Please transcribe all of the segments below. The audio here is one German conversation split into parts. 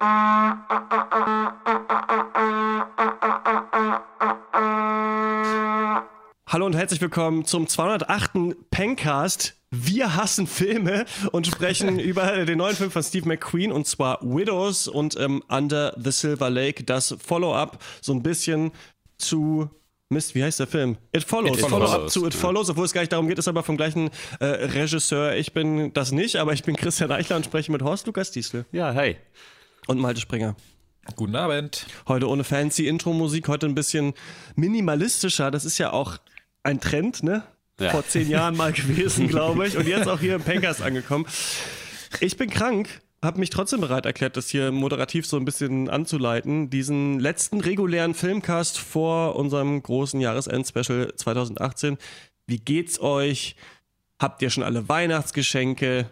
Hallo und herzlich willkommen zum 208. Pencast. Wir hassen Filme und sprechen über den neuen Film von Steve McQueen und zwar Widows und ähm, Under the Silver Lake, das Follow-up so ein bisschen zu Mist, wie heißt der Film? It Follows. It Follow Follows. zu It Follows, obwohl es gar nicht darum geht, ist aber vom gleichen äh, Regisseur. Ich bin das nicht, aber ich bin Christian Eichler und spreche mit Horst Lukas Diesel. Ja, hey. Und Malte Springer. Guten Abend. Heute ohne fancy Intro-Musik, heute ein bisschen minimalistischer. Das ist ja auch ein Trend, ne? Ja. Vor zehn Jahren mal gewesen, glaube ich. Und jetzt auch hier im Pankers angekommen. Ich bin krank, habe mich trotzdem bereit erklärt, das hier moderativ so ein bisschen anzuleiten. Diesen letzten regulären Filmcast vor unserem großen Jahresend-Special 2018. Wie geht's euch? Habt ihr schon alle Weihnachtsgeschenke?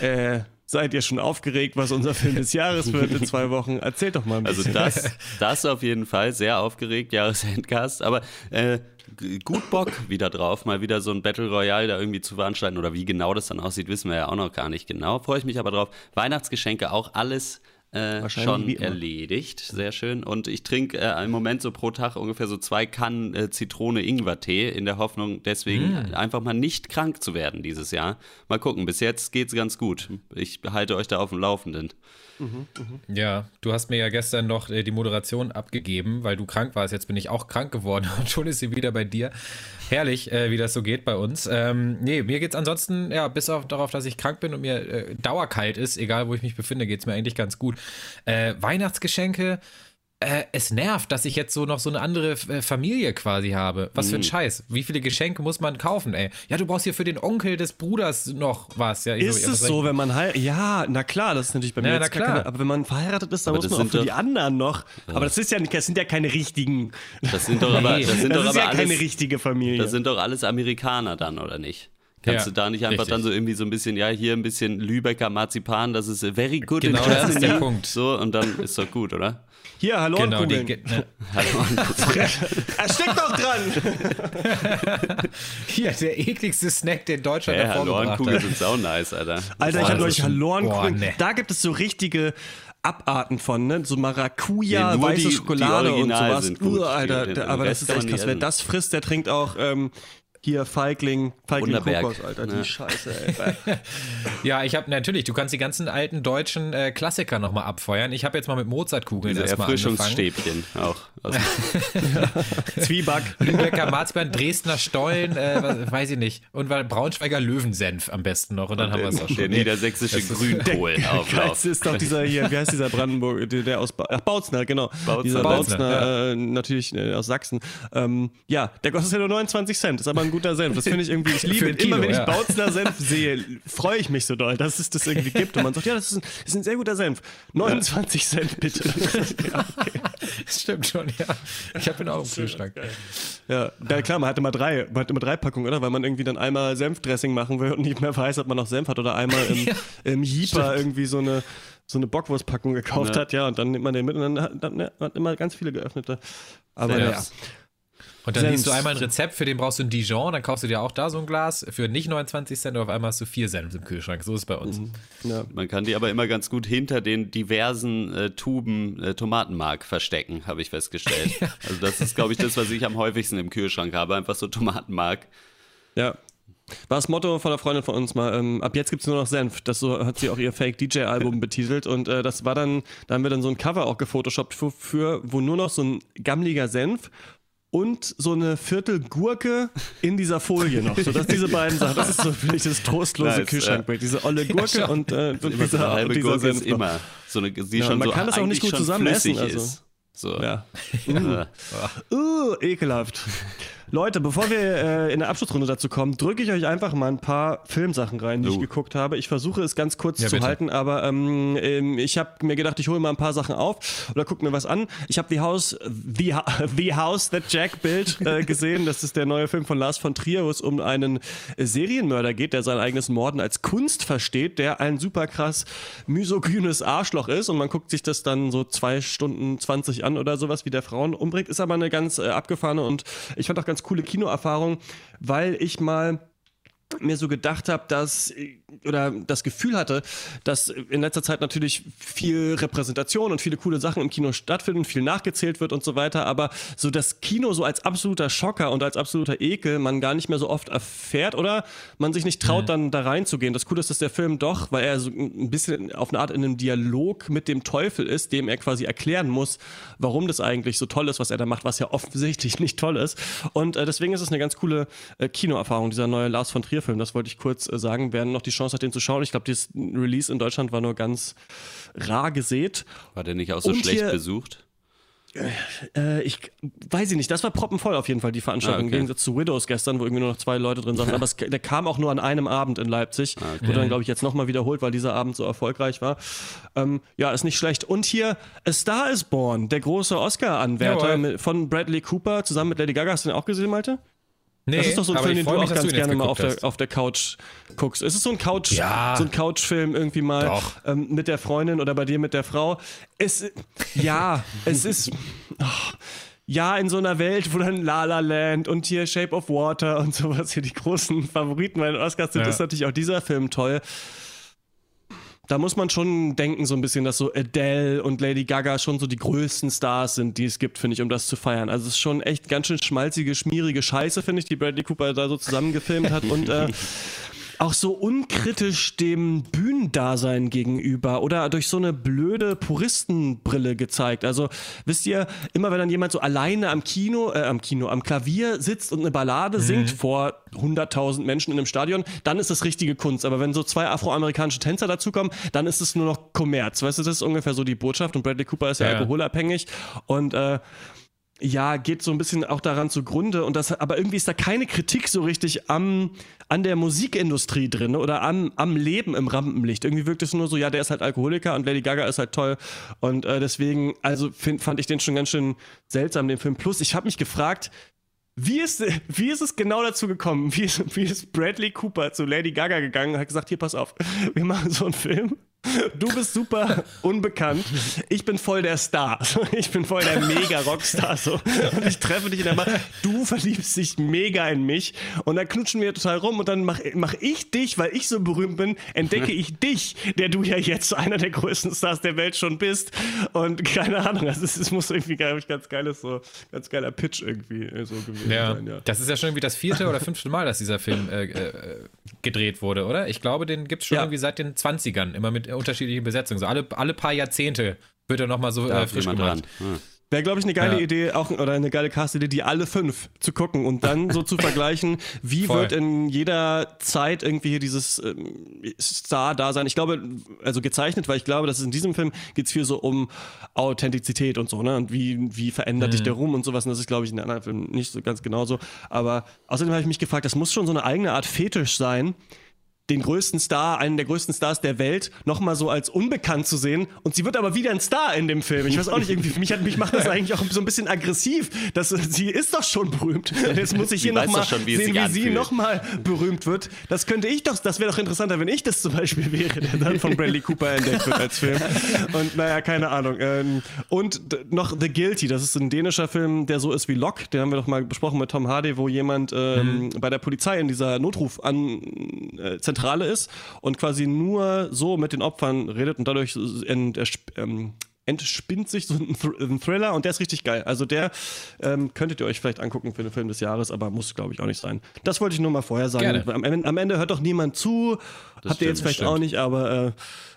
Äh, Seid ihr schon aufgeregt, was unser Film des Jahres wird in zwei Wochen? Erzählt doch mal ein also bisschen. Also das, das auf jeden Fall, sehr aufgeregt, Jahresendcast. Aber äh, gut Bock wieder drauf, mal wieder so ein Battle Royale da irgendwie zu veranstalten. Oder wie genau das dann aussieht, wissen wir ja auch noch gar nicht genau. Freue ich mich aber drauf. Weihnachtsgeschenke auch alles äh, schon erledigt. Sehr schön. Und ich trinke äh, im Moment so pro Tag ungefähr so zwei Kannen äh, Zitrone-Ingwer-Tee in der Hoffnung, deswegen mm. einfach mal nicht krank zu werden dieses Jahr. Mal gucken, bis jetzt geht es ganz gut. Ich halte euch da auf dem Laufenden. Mhm, mh. Ja, du hast mir ja gestern noch äh, die Moderation abgegeben, weil du krank warst. Jetzt bin ich auch krank geworden und schon ist sie wieder bei dir. Herrlich, äh, wie das so geht bei uns. Ähm, nee, mir geht es ansonsten, ja, bis auf darauf, dass ich krank bin und mir äh, dauerkalt ist, egal wo ich mich befinde, geht es mir eigentlich ganz gut. Äh, Weihnachtsgeschenke, äh, es nervt, dass ich jetzt so noch so eine andere äh, Familie quasi habe. Was für ein mhm. Scheiß. Wie viele Geschenke muss man kaufen, ey? Ja, du brauchst hier für den Onkel des Bruders noch was. Ja, ist so, es so, wenn man heiratet? Ja, na klar, das ist natürlich bei mir ja, na klar. Keine, aber wenn man verheiratet ist, dann aber muss man auch für die anderen noch. Ja. Aber das ist ja das sind ja keine richtigen. Das sind doch aber, das sind das doch ist aber ja alles, keine richtige Familie. Das sind doch alles Amerikaner dann, oder nicht? Kannst ja, du da nicht einfach richtig. dann so irgendwie so ein bisschen, ja, hier ein bisschen Lübecker Marzipan, das ist very good genau, in Germany. Das ist der Punkt. So, und dann ist doch gut, oder? Hier, hallo genau, die, ne. Hallo Er steckt doch dran! Hier, der ekligste Snack, den Deutschland hey, Hallorenkugeln sind sau nice, Alter. Alter, ich hab euch Hallorenkugeln. Nee. Da gibt es so richtige Abarten von, ne? So Maracuja, nee, weiße die, Schokolade die und sowas. Uh, Alter, aber das ist echt krass. Wer das frisst, der trinkt auch ähm, hier Feigling, Feigling Kokos, Alter, die ja. Scheiße, ey. ja, ich habe natürlich, du kannst die ganzen alten deutschen äh, Klassiker nochmal abfeuern. Ich habe jetzt mal mit Mozartkugeln Diese erstmal Erfrischungsstäbchen auch. Also. Zwieback. Lübecker Marzipan, Dresdner Stollen, äh, weiß ich nicht. Und Braunschweiger Löwensenf am besten noch. Und dann und haben wir es auch schon. Der niedersächsische Grünkohl Das ist doch dieser hier, wie heißt dieser Brandenburg, der, der aus ba Ach, Bautzner, genau. Bautzner, dieser Bautzner, Bautzner ja. äh, natürlich äh, aus Sachsen. Ähm, ja, der kostet ja nur 29 Cent, ist aber ein guter Senf. Das finde ich irgendwie, ich liebe Kilo, immer, wenn ich ja. Bautzner Senf sehe, freue ich mich so doll, dass es das irgendwie gibt. Und man sagt, ja, das ist ein, das ist ein sehr guter Senf. 29 ja. Cent bitte. ja, okay. Das stimmt schon, ja. Ich habe ihn auch im Kühlschrank. Ja, ja, klar, man hat immer drei, man hat immer drei Packungen, oder? Weil man irgendwie dann einmal Senfdressing machen will und nicht mehr weiß, ob man noch Senf hat oder einmal im, im Jeeper irgendwie so eine so eine Bockwurstpackung gekauft ja. hat, ja, und dann nimmt man den mit und dann hat, dann hat man immer ganz viele geöffnete. Aber ja. Und dann Senf. liest du einmal ein Rezept, für den brauchst du ein Dijon, dann kaufst du dir auch da so ein Glas für nicht 29 Cent, auf einmal hast du vier Senf im Kühlschrank. So ist es bei uns. Mhm. Ja. Man kann die aber immer ganz gut hinter den diversen äh, Tuben äh, Tomatenmark verstecken, habe ich festgestellt. Also das ist, glaube ich, das, was ich am häufigsten im Kühlschrank habe, einfach so Tomatenmark. Ja, war das Motto von einer Freundin von uns mal, ähm, ab jetzt gibt es nur noch Senf. Das so hat sie auch ihr Fake-DJ-Album betitelt. Und äh, das war dann, da haben wir dann so ein Cover auch gefotoshoppt für, für, wo nur noch so ein gammeliger Senf und so eine Viertel Gurke in dieser Folie noch. So, dass diese beiden Sachen, das ist so für mich das trostlose nice, Kühlschrankbild. Diese olle Gurke ja, und, äh, und dieser, so halbe dieser Gurke ist immer so eine, die ja, schon man so kann das auch nicht gut zusammen essen. Also. So. Ja. uh. uh, ekelhaft. Leute, bevor wir äh, in der Abschlussrunde dazu kommen, drücke ich euch einfach mal ein paar Filmsachen rein, die uh. ich geguckt habe. Ich versuche es ganz kurz ja, zu bitte. halten, aber ähm, ähm, ich habe mir gedacht, ich hole mal ein paar Sachen auf oder gucke mir was an. Ich habe The House, The, The House That Jack Built äh, gesehen. Das ist der neue Film von Lars von Trier, wo es um einen Serienmörder geht, der sein eigenes Morden als Kunst versteht, der ein super krass misogynes Arschloch ist und man guckt sich das dann so zwei Stunden 20 an oder sowas, wie der Frauen umbringt. Ist aber eine ganz äh, abgefahrene und ich fand auch ganz coole Kinoerfahrung, weil ich mal mir so gedacht habe, dass oder das Gefühl hatte, dass in letzter Zeit natürlich viel Repräsentation und viele coole Sachen im Kino stattfinden, viel nachgezählt wird und so weiter, aber so das Kino so als absoluter Schocker und als absoluter Ekel man gar nicht mehr so oft erfährt oder man sich nicht traut, mhm. dann da reinzugehen. Das Coole ist, dass der Film doch, weil er so ein bisschen auf eine Art in einem Dialog mit dem Teufel ist, dem er quasi erklären muss, warum das eigentlich so toll ist, was er da macht, was ja offensichtlich nicht toll ist. Und äh, deswegen ist es eine ganz coole äh, Kinoerfahrung, dieser neue Lars von Trier Film. Das wollte ich kurz äh, sagen. Wer noch die Chance hat, den zu schauen, ich glaube, das Release in Deutschland war nur ganz rar gesät. War der nicht auch so Und schlecht hier, besucht? Äh, ich weiß ich nicht, das war proppenvoll auf jeden Fall, die Veranstaltung, ah, okay. im Gegensatz zu Widows gestern, wo irgendwie nur noch zwei Leute drin saßen. Aber es, der kam auch nur an einem Abend in Leipzig. Ah, okay. Wurde dann, glaube ich, jetzt nochmal wiederholt, weil dieser Abend so erfolgreich war. Ähm, ja, ist nicht schlecht. Und hier A Star is Born, der große Oscar-Anwärter von Bradley Cooper zusammen mit Lady Gaga. Hast du den auch gesehen, Malte? Nee, das ist doch so ein Film, den du auch ganz gerne mal auf der, auf der Couch guckst. Ist es so ein Couch, ja, so ein Couchfilm irgendwie mal ähm, mit der Freundin oder bei dir mit der Frau? Es, ja, es ist. Oh, ja, in so einer Welt, wo dann La La Land und hier Shape of Water und sowas hier die großen Favoriten bei den Oscars sind, ja. ist natürlich auch dieser Film toll da muss man schon denken, so ein bisschen, dass so Adele und Lady Gaga schon so die größten Stars sind, die es gibt, finde ich, um das zu feiern. Also es ist schon echt ganz schön schmalzige, schmierige Scheiße, finde ich, die Bradley Cooper da so zusammengefilmt hat. Und äh, auch so unkritisch dem Bühnendasein gegenüber oder durch so eine blöde Puristenbrille gezeigt. Also wisst ihr, immer wenn dann jemand so alleine am Kino, äh, am Kino, am Klavier sitzt und eine Ballade mhm. singt vor 100.000 Menschen in einem Stadion, dann ist das richtige Kunst. Aber wenn so zwei afroamerikanische Tänzer dazukommen, dann ist es nur noch Kommerz. Weißt du, das ist ungefähr so die Botschaft und Bradley Cooper ist ja, ja. alkoholabhängig und äh, ja, geht so ein bisschen auch daran zugrunde und das, aber irgendwie ist da keine Kritik so richtig am, an der Musikindustrie drin oder am, am Leben im Rampenlicht. Irgendwie wirkt es nur so, ja, der ist halt Alkoholiker und Lady Gaga ist halt toll und äh, deswegen, also find, fand ich den schon ganz schön seltsam, den Film. Plus, ich habe mich gefragt, wie ist, wie ist es genau dazu gekommen? Wie ist, wie ist Bradley Cooper zu Lady Gaga gegangen und hat gesagt, hier, pass auf, wir machen so einen Film Du bist super unbekannt. Ich bin voll der Star. Ich bin voll der Mega-Rockstar. So. Und ich treffe dich in der Bar. Du verliebst dich mega in mich. Und dann knutschen wir total rum. Und dann mache mach ich dich, weil ich so berühmt bin, entdecke ich dich, der du ja jetzt einer der größten Stars der Welt schon bist. Und keine Ahnung, also es, es muss irgendwie, glaube ich, ganz geiles, so, ganz geiler Pitch irgendwie äh, so gewesen ja. sein. Ja. Das ist ja schon irgendwie das vierte oder fünfte Mal, dass dieser Film äh, äh, gedreht wurde, oder? Ich glaube, den gibt es schon ja. irgendwie seit den 20ern, immer mit unterschiedlichen Besetzungen. So alle, alle paar Jahrzehnte wird er nochmal so äh, frisch gemacht. Hm. Wäre, glaube ich, eine geile ja. Idee, auch oder eine geile Cast-Idee, die alle fünf zu gucken und dann so zu vergleichen, wie Voll. wird in jeder Zeit irgendwie hier dieses ähm, Star da sein. Ich glaube, also gezeichnet, weil ich glaube, dass es in diesem Film geht es viel so um Authentizität und so, ne? Und wie, wie verändert mhm. dich der Ruhm und sowas. Und das ist, glaube ich, in den anderen Filmen nicht so ganz genauso. Aber außerdem habe ich mich gefragt, das muss schon so eine eigene Art Fetisch sein, den größten Star, einen der größten Stars der Welt, nochmal so als unbekannt zu sehen. Und sie wird aber wieder ein Star in dem Film. Ich weiß auch nicht, irgendwie, für mich, hat, mich macht das eigentlich auch so ein bisschen aggressiv. Dass, sie ist doch schon berühmt. Jetzt muss ich hier nochmal sehen, wie sie, sie nochmal berühmt wird. Das könnte ich doch, das wäre doch interessanter, wenn ich das zum Beispiel wäre, der dann von Bradley Cooper entdeckt wird als Film. Und naja, keine Ahnung. Ähm, und noch The Guilty, das ist ein dänischer Film, der so ist wie Lock. Den haben wir doch mal besprochen mit Tom Hardy, wo jemand ähm, mhm. bei der Polizei in dieser Notruf an äh, Zentrale ist und quasi nur so mit den Opfern redet und dadurch ent, ähm, entspinnt sich so ein, Thr ein, Thriller und der ist richtig geil. Also der ähm, könntet ihr euch vielleicht angucken für den Film des Jahres, aber muss glaube ich auch nicht sein. Das wollte ich nur mal vorher sagen. Am, am, Ende hört doch niemand zu. Das habt ihr jetzt vielleicht auch nicht, aber äh,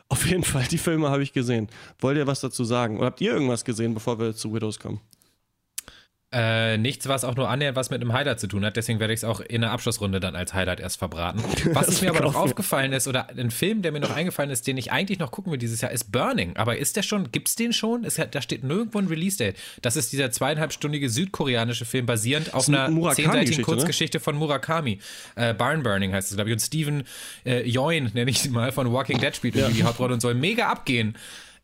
auf jeden Fall, die Filme habe ich gesehen. Wollt ihr was dazu sagen? Oder habt ihr irgendwas gesehen, bevor wir zu Widows kommen? Äh, nichts, was auch nur annähernd was mit einem Highlight zu tun hat. Deswegen werde ich es auch in der Abschlussrunde dann als Highlight erst verbraten. Was mir aber noch aufgefallen ist, oder ein Film, der mir noch eingefallen ist, den ich eigentlich noch gucken will dieses Jahr, ist Burning. Aber ist der schon, gibt es den schon? Es, da steht nirgendwo ein Release-Date. Das ist dieser zweieinhalbstündige südkoreanische Film, basierend auf einer zehnseitigen ne? Kurzgeschichte ne? von Murakami. Äh, Barn Burning heißt es, glaube ich. Und Steven äh, Yeun, nenne ich sie mal, von Walking Dead spielt ja. die Hauptrolle und soll mega abgehen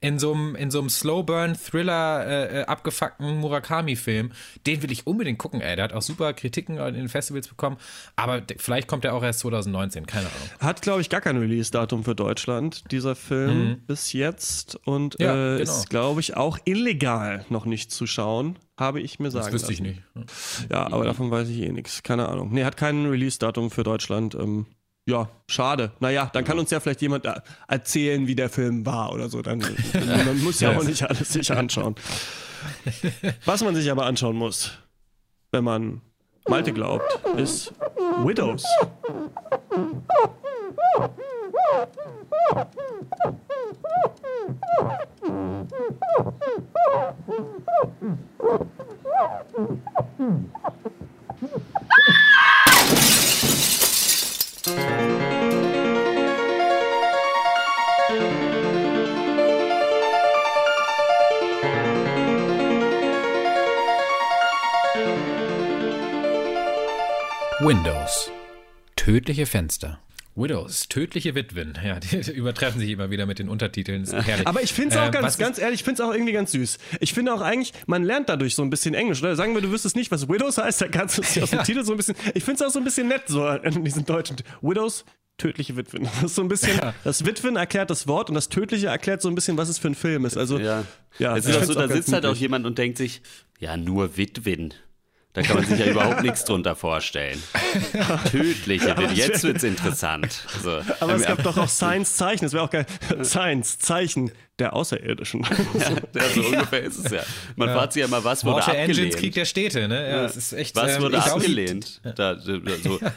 in so einem, in so einem Slow-Burn-Thriller äh, äh, abgefuckten Murakami-Film. Den will ich unbedingt gucken, ey. Der hat auch super Kritiken in den Festivals bekommen. Aber vielleicht kommt er auch erst 2019, keine Ahnung. Hat, glaube ich, gar kein Release-Datum für Deutschland, dieser Film mhm. bis jetzt. Und ja, äh, genau. ist, glaube ich, auch illegal noch nicht zu schauen. Habe ich mir sagen Das wüsste lassen. ich nicht. Ja, aber davon weiß ich eh nichts. Keine Ahnung. Nee, hat kein Release-Datum für Deutschland. Ähm, ja, schade. Naja, dann kann uns ja vielleicht jemand erzählen, wie der Film war oder so. Dann, man muss ja auch nicht alles sich anschauen. Was man sich aber anschauen muss, wenn man Malte glaubt, ist Widows. Windows. Tödliche Fenster. Widows, tödliche Witwen. Ja, die übertreffen sich immer wieder mit den Untertiteln. Aber ich finde es auch äh, ganz, ganz ehrlich, ich finde es auch irgendwie ganz süß. Ich finde auch eigentlich, man lernt dadurch so ein bisschen Englisch. Oder? Sagen wir, du wüsstest nicht, was Widows heißt, dann kannst du es aus dem ja. Titel so ein bisschen. Ich finde es auch so ein bisschen nett, so in diesen deutschen. Widows, tödliche Witwen. Das ist so ein bisschen, ja. das Witwen erklärt das Wort und das Tödliche erklärt so ein bisschen, was es für ein Film ist. Also, ja. ja es ist so, da sitzt halt auch jemand und denkt sich, ja, nur Witwen. Da kann man sich ja überhaupt nichts drunter vorstellen. Tödliche, aber jetzt wird's interessant. So. Aber es gab doch auch Science-Zeichen, das wäre auch geil. Science-Zeichen der Außerirdischen. Ja, so ungefähr ist es ja. Man ja. fragt sich ja mal, was wurde Water abgelehnt. Engines Krieg der Städte, ne? Ja, das ist echt, was ähm, wurde abgelehnt? Da, so,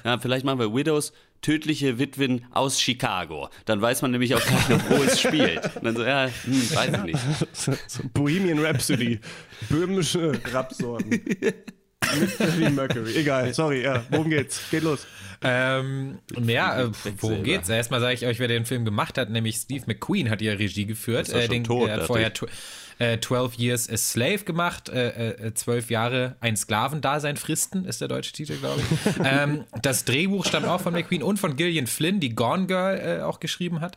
ja, vielleicht machen wir Widows, tödliche Witwen aus Chicago. Dann weiß man nämlich auch gleich noch, wo es spielt. Und dann so, ja, hm, weiß ich nicht. So, Bohemian Rhapsody, böhmische Rapsorten. Mit Freddie Mercury. Egal, sorry, ja. Worum geht's? Geht los. Ähm, ja, äh, worum geht's? Erstmal sage ich euch, wer den Film gemacht hat, nämlich Steve McQueen hat ja Regie geführt. Ist äh, den, tot, äh, vorher äh, 12 Years a Slave gemacht, äh, äh, 12 Jahre ein Sklavendasein fristen, ist der deutsche Titel, glaube ich. ähm, das Drehbuch stammt auch von McQueen und von Gillian Flynn, die Gone Girl äh, auch geschrieben hat.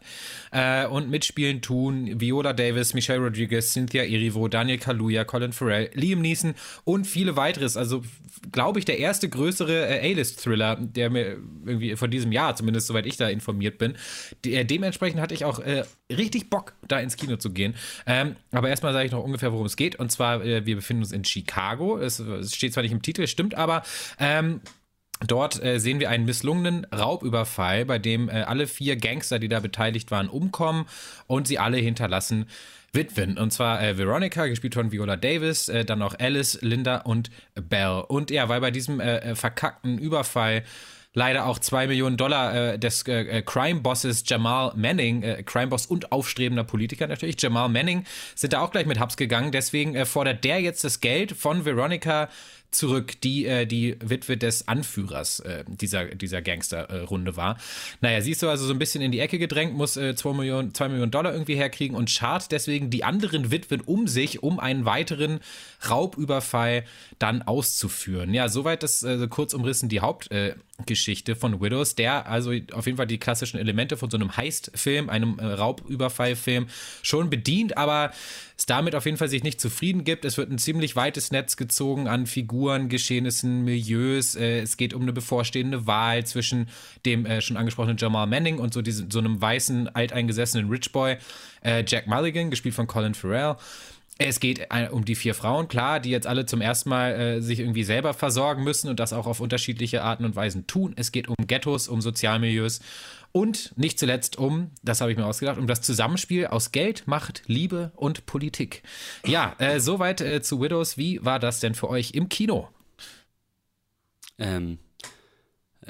Äh, und mitspielen tun Viola Davis, Michelle Rodriguez, Cynthia Erivo, Daniel Kaluuya, Colin Farrell, Liam Neeson und viele weiteres. Also, glaube ich, der erste größere äh, A-List-Thriller, der mir irgendwie von diesem Jahr, zumindest soweit ich da informiert bin. De dementsprechend hatte ich auch richtig Bock, da ins Kino zu gehen. Ähm, aber erstmal sage ich noch ungefähr, worum es geht. Und zwar, äh, wir befinden uns in Chicago. Es, es, steht zwar nicht im Titel, stimmt aber. Ähm, Dort äh, sehen wir einen misslungenen Raubüberfall, bei dem äh, alle vier Gangster, die da beteiligt waren, umkommen und sie alle hinterlassen Witwen. Und zwar äh, Veronica, gespielt von Viola Davis, äh, dann noch Alice, Linda und Belle. Und ja, weil bei diesem äh, äh verkackten Überfall leider auch zwei Millionen Dollar äh, des äh, Crime-Bosses Jamal Manning, Crime-Boss und aufstrebender Politiker natürlich, Jamal Manning, sind da auch gleich mit Hubs gegangen. Deswegen fordert der jetzt das Geld von Veronica zurück, die äh, die Witwe des Anführers äh, dieser, dieser Gangsterrunde äh, war. Naja, siehst du also so ein bisschen in die Ecke gedrängt, muss äh, 2 Millionen, zwei Millionen Dollar irgendwie herkriegen und schart deswegen die anderen Witwen um sich, um einen weiteren Raubüberfall dann auszuführen. Ja, soweit das äh, kurz umrissen die Hauptgeschichte von Widows, der also auf jeden Fall die klassischen Elemente von so einem Heist-Film, einem äh, Raubüberfall-Film schon bedient, aber es damit auf jeden Fall sich nicht zufrieden gibt. Es wird ein ziemlich weites Netz gezogen an Figuren, Geschehnissen, Milieus. Äh, es geht um eine bevorstehende Wahl zwischen dem äh, schon angesprochenen Jamal Manning und so, diesem, so einem weißen, alteingesessenen Rich Boy, Jack Mulligan, gespielt von Colin Farrell. Es geht äh, um die vier Frauen, klar, die jetzt alle zum ersten Mal äh, sich irgendwie selber versorgen müssen und das auch auf unterschiedliche Arten und Weisen tun. Es geht um Ghettos, um Sozialmilieus und nicht zuletzt um, das habe ich mir ausgedacht, um das Zusammenspiel aus Geld, Macht, Liebe und Politik. Ja, äh, soweit äh, zu Widows. Wie war das denn für euch im Kino? Ähm, äh,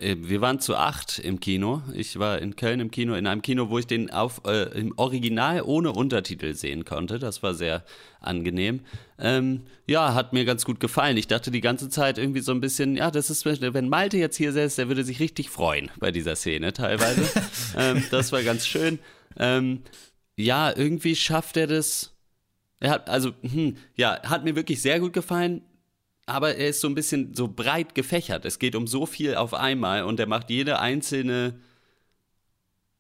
wir waren zu acht im Kino. Ich war in Köln im Kino, in einem Kino, wo ich den auf, äh, im Original ohne Untertitel sehen konnte. Das war sehr angenehm. Ähm, ja, hat mir ganz gut gefallen. Ich dachte die ganze Zeit irgendwie so ein bisschen, ja, das ist, wenn Malte jetzt hier säß, der würde sich richtig freuen bei dieser Szene teilweise. ähm, das war ganz schön. Ähm, ja, irgendwie schafft er das. Er hat, also, hm, ja, hat mir wirklich sehr gut gefallen aber er ist so ein bisschen so breit gefächert. Es geht um so viel auf einmal und er macht jede einzelne,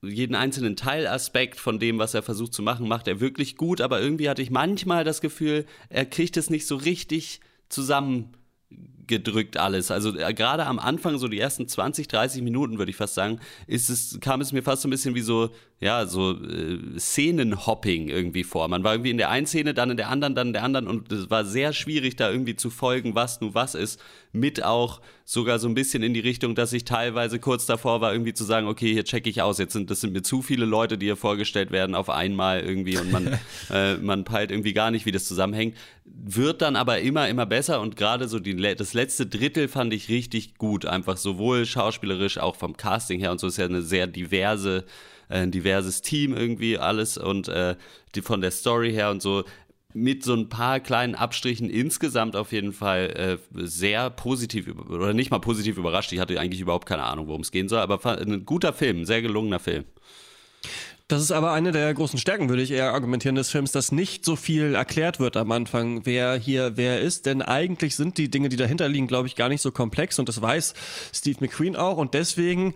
jeden einzelnen Teilaspekt von dem, was er versucht zu machen, macht er wirklich gut. Aber irgendwie hatte ich manchmal das Gefühl, er kriegt es nicht so richtig zusammengedrückt alles. Also äh, gerade am Anfang, so die ersten 20, 30 Minuten, würde ich fast sagen, ist es, kam es mir fast so ein bisschen wie so ja, so äh, Szenenhopping irgendwie vor. Man war irgendwie in der einen Szene, dann in der anderen, dann in der anderen und es war sehr schwierig, da irgendwie zu folgen, was nun was ist. Mit auch sogar so ein bisschen in die Richtung, dass ich teilweise kurz davor war, irgendwie zu sagen, okay, hier checke ich aus, jetzt sind das sind mir zu viele Leute, die hier vorgestellt werden auf einmal irgendwie und man, äh, man peilt irgendwie gar nicht, wie das zusammenhängt. Wird dann aber immer, immer besser und gerade so die, das letzte Drittel fand ich richtig gut. Einfach sowohl schauspielerisch, auch vom Casting her und so ist ja eine sehr diverse ein diverses Team irgendwie, alles und äh, die, von der Story her und so mit so ein paar kleinen Abstrichen insgesamt auf jeden Fall äh, sehr positiv oder nicht mal positiv überrascht. Ich hatte eigentlich überhaupt keine Ahnung, worum es gehen soll, aber ein guter Film, ein sehr gelungener Film. Das ist aber eine der großen Stärken, würde ich eher argumentieren, des Films, dass nicht so viel erklärt wird am Anfang, wer hier wer ist. Denn eigentlich sind die Dinge, die dahinter liegen, glaube ich, gar nicht so komplex und das weiß Steve McQueen auch. Und deswegen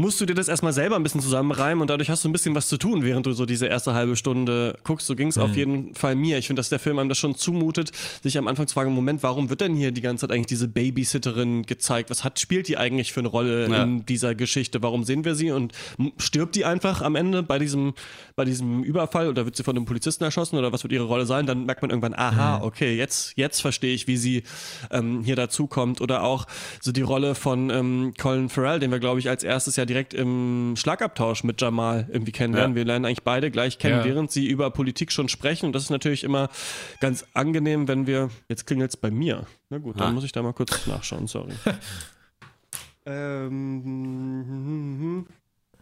musst du dir das erstmal selber ein bisschen zusammenreimen und dadurch hast du ein bisschen was zu tun, während du so diese erste halbe Stunde guckst. So ging es mhm. auf jeden Fall mir. Ich finde, dass der Film einem das schon zumutet, sich am Anfang zu fragen, Moment, warum wird denn hier die ganze Zeit eigentlich diese Babysitterin gezeigt? Was hat, spielt die eigentlich für eine Rolle ja. in dieser Geschichte? Warum sehen wir sie? Und stirbt die einfach am Ende bei diesem, bei diesem Überfall oder wird sie von einem Polizisten erschossen oder was wird ihre Rolle sein? Dann merkt man irgendwann, aha, mhm. okay, jetzt, jetzt verstehe ich, wie sie ähm, hier dazukommt. Oder auch so die Rolle von ähm, Colin Farrell, den wir, glaube ich, als erstes ja direkt im Schlagabtausch mit Jamal irgendwie kennenlernen. Ja. Wir lernen eigentlich beide gleich kennen, ja. während sie über Politik schon sprechen. Und das ist natürlich immer ganz angenehm, wenn wir. Jetzt klingelt es bei mir. Na gut, dann ah. muss ich da mal kurz nachschauen, sorry. ähm,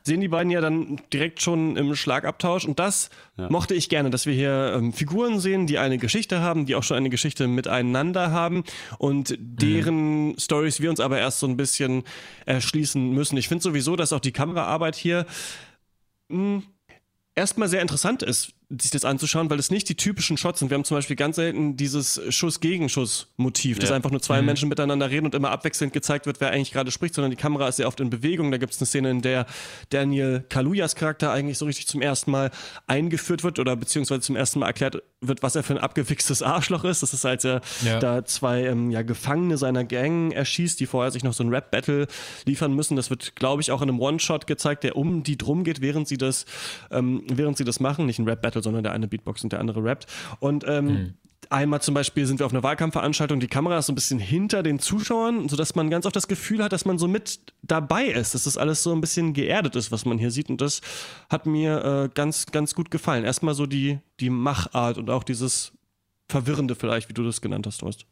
sehen die beiden ja dann direkt schon im Schlagabtausch. Und das ja. mochte ich gerne, dass wir hier ähm, Figuren sehen, die eine Geschichte haben, die auch schon eine Geschichte miteinander haben und deren mhm. Stories wir uns aber erst so ein bisschen erschließen müssen. Ich finde sowieso, dass auch die Kameraarbeit hier mh, hm, erstmal sehr interessant ist, sich das anzuschauen, weil es nicht die typischen Shots sind. Wir haben zum Beispiel ganz selten dieses Schuss-Gegenschuss-Motiv, ja. dass einfach nur zwei mhm. Menschen miteinander reden und immer abwechselnd gezeigt wird, wer eigentlich gerade spricht, sondern die Kamera ist sehr oft in Bewegung. Da gibt es eine Szene, in der Daniel Kalujas Charakter eigentlich so richtig zum ersten Mal eingeführt wird oder beziehungsweise zum ersten Mal erklärt wird, was er für ein abgewichstes Arschloch ist. Das ist, als er ja. da zwei ähm, ja, Gefangene seiner Gang erschießt, die vorher sich noch so ein Rap-Battle liefern müssen. Das wird, glaube ich, auch in einem One-Shot gezeigt, der um die drum geht, während sie das, ähm, während sie das machen. Nicht ein Rap-Battle, sondern der eine Beatbox und der andere rappt. Und ähm, mhm. Einmal zum Beispiel sind wir auf einer Wahlkampfveranstaltung, die Kamera ist so ein bisschen hinter den Zuschauern, sodass man ganz oft das Gefühl hat, dass man so mit dabei ist, dass das alles so ein bisschen geerdet ist, was man hier sieht. Und das hat mir äh, ganz, ganz gut gefallen. Erstmal so die, die Machart und auch dieses Verwirrende vielleicht, wie du das genannt hast, Horst.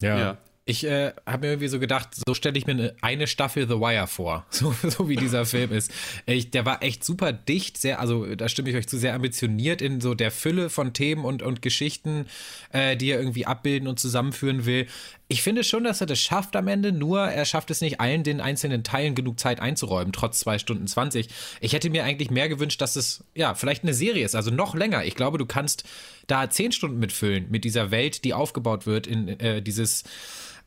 Ja. ja. Ich äh, habe mir irgendwie so gedacht, so stelle ich mir eine, eine, Staffel The Wire vor, so, so wie dieser Film ist. Ich, der war echt super dicht, sehr, also da stimme ich euch zu, sehr ambitioniert in so der Fülle von Themen und, und Geschichten, äh, die er irgendwie abbilden und zusammenführen will ich finde schon, dass er das schafft am Ende, nur er schafft es nicht, allen den einzelnen Teilen genug Zeit einzuräumen, trotz zwei Stunden 20. Ich hätte mir eigentlich mehr gewünscht, dass es, ja, vielleicht eine Serie ist, also noch länger. Ich glaube, du kannst da zehn Stunden mitfüllen, mit dieser Welt, die aufgebaut wird, in äh, dieses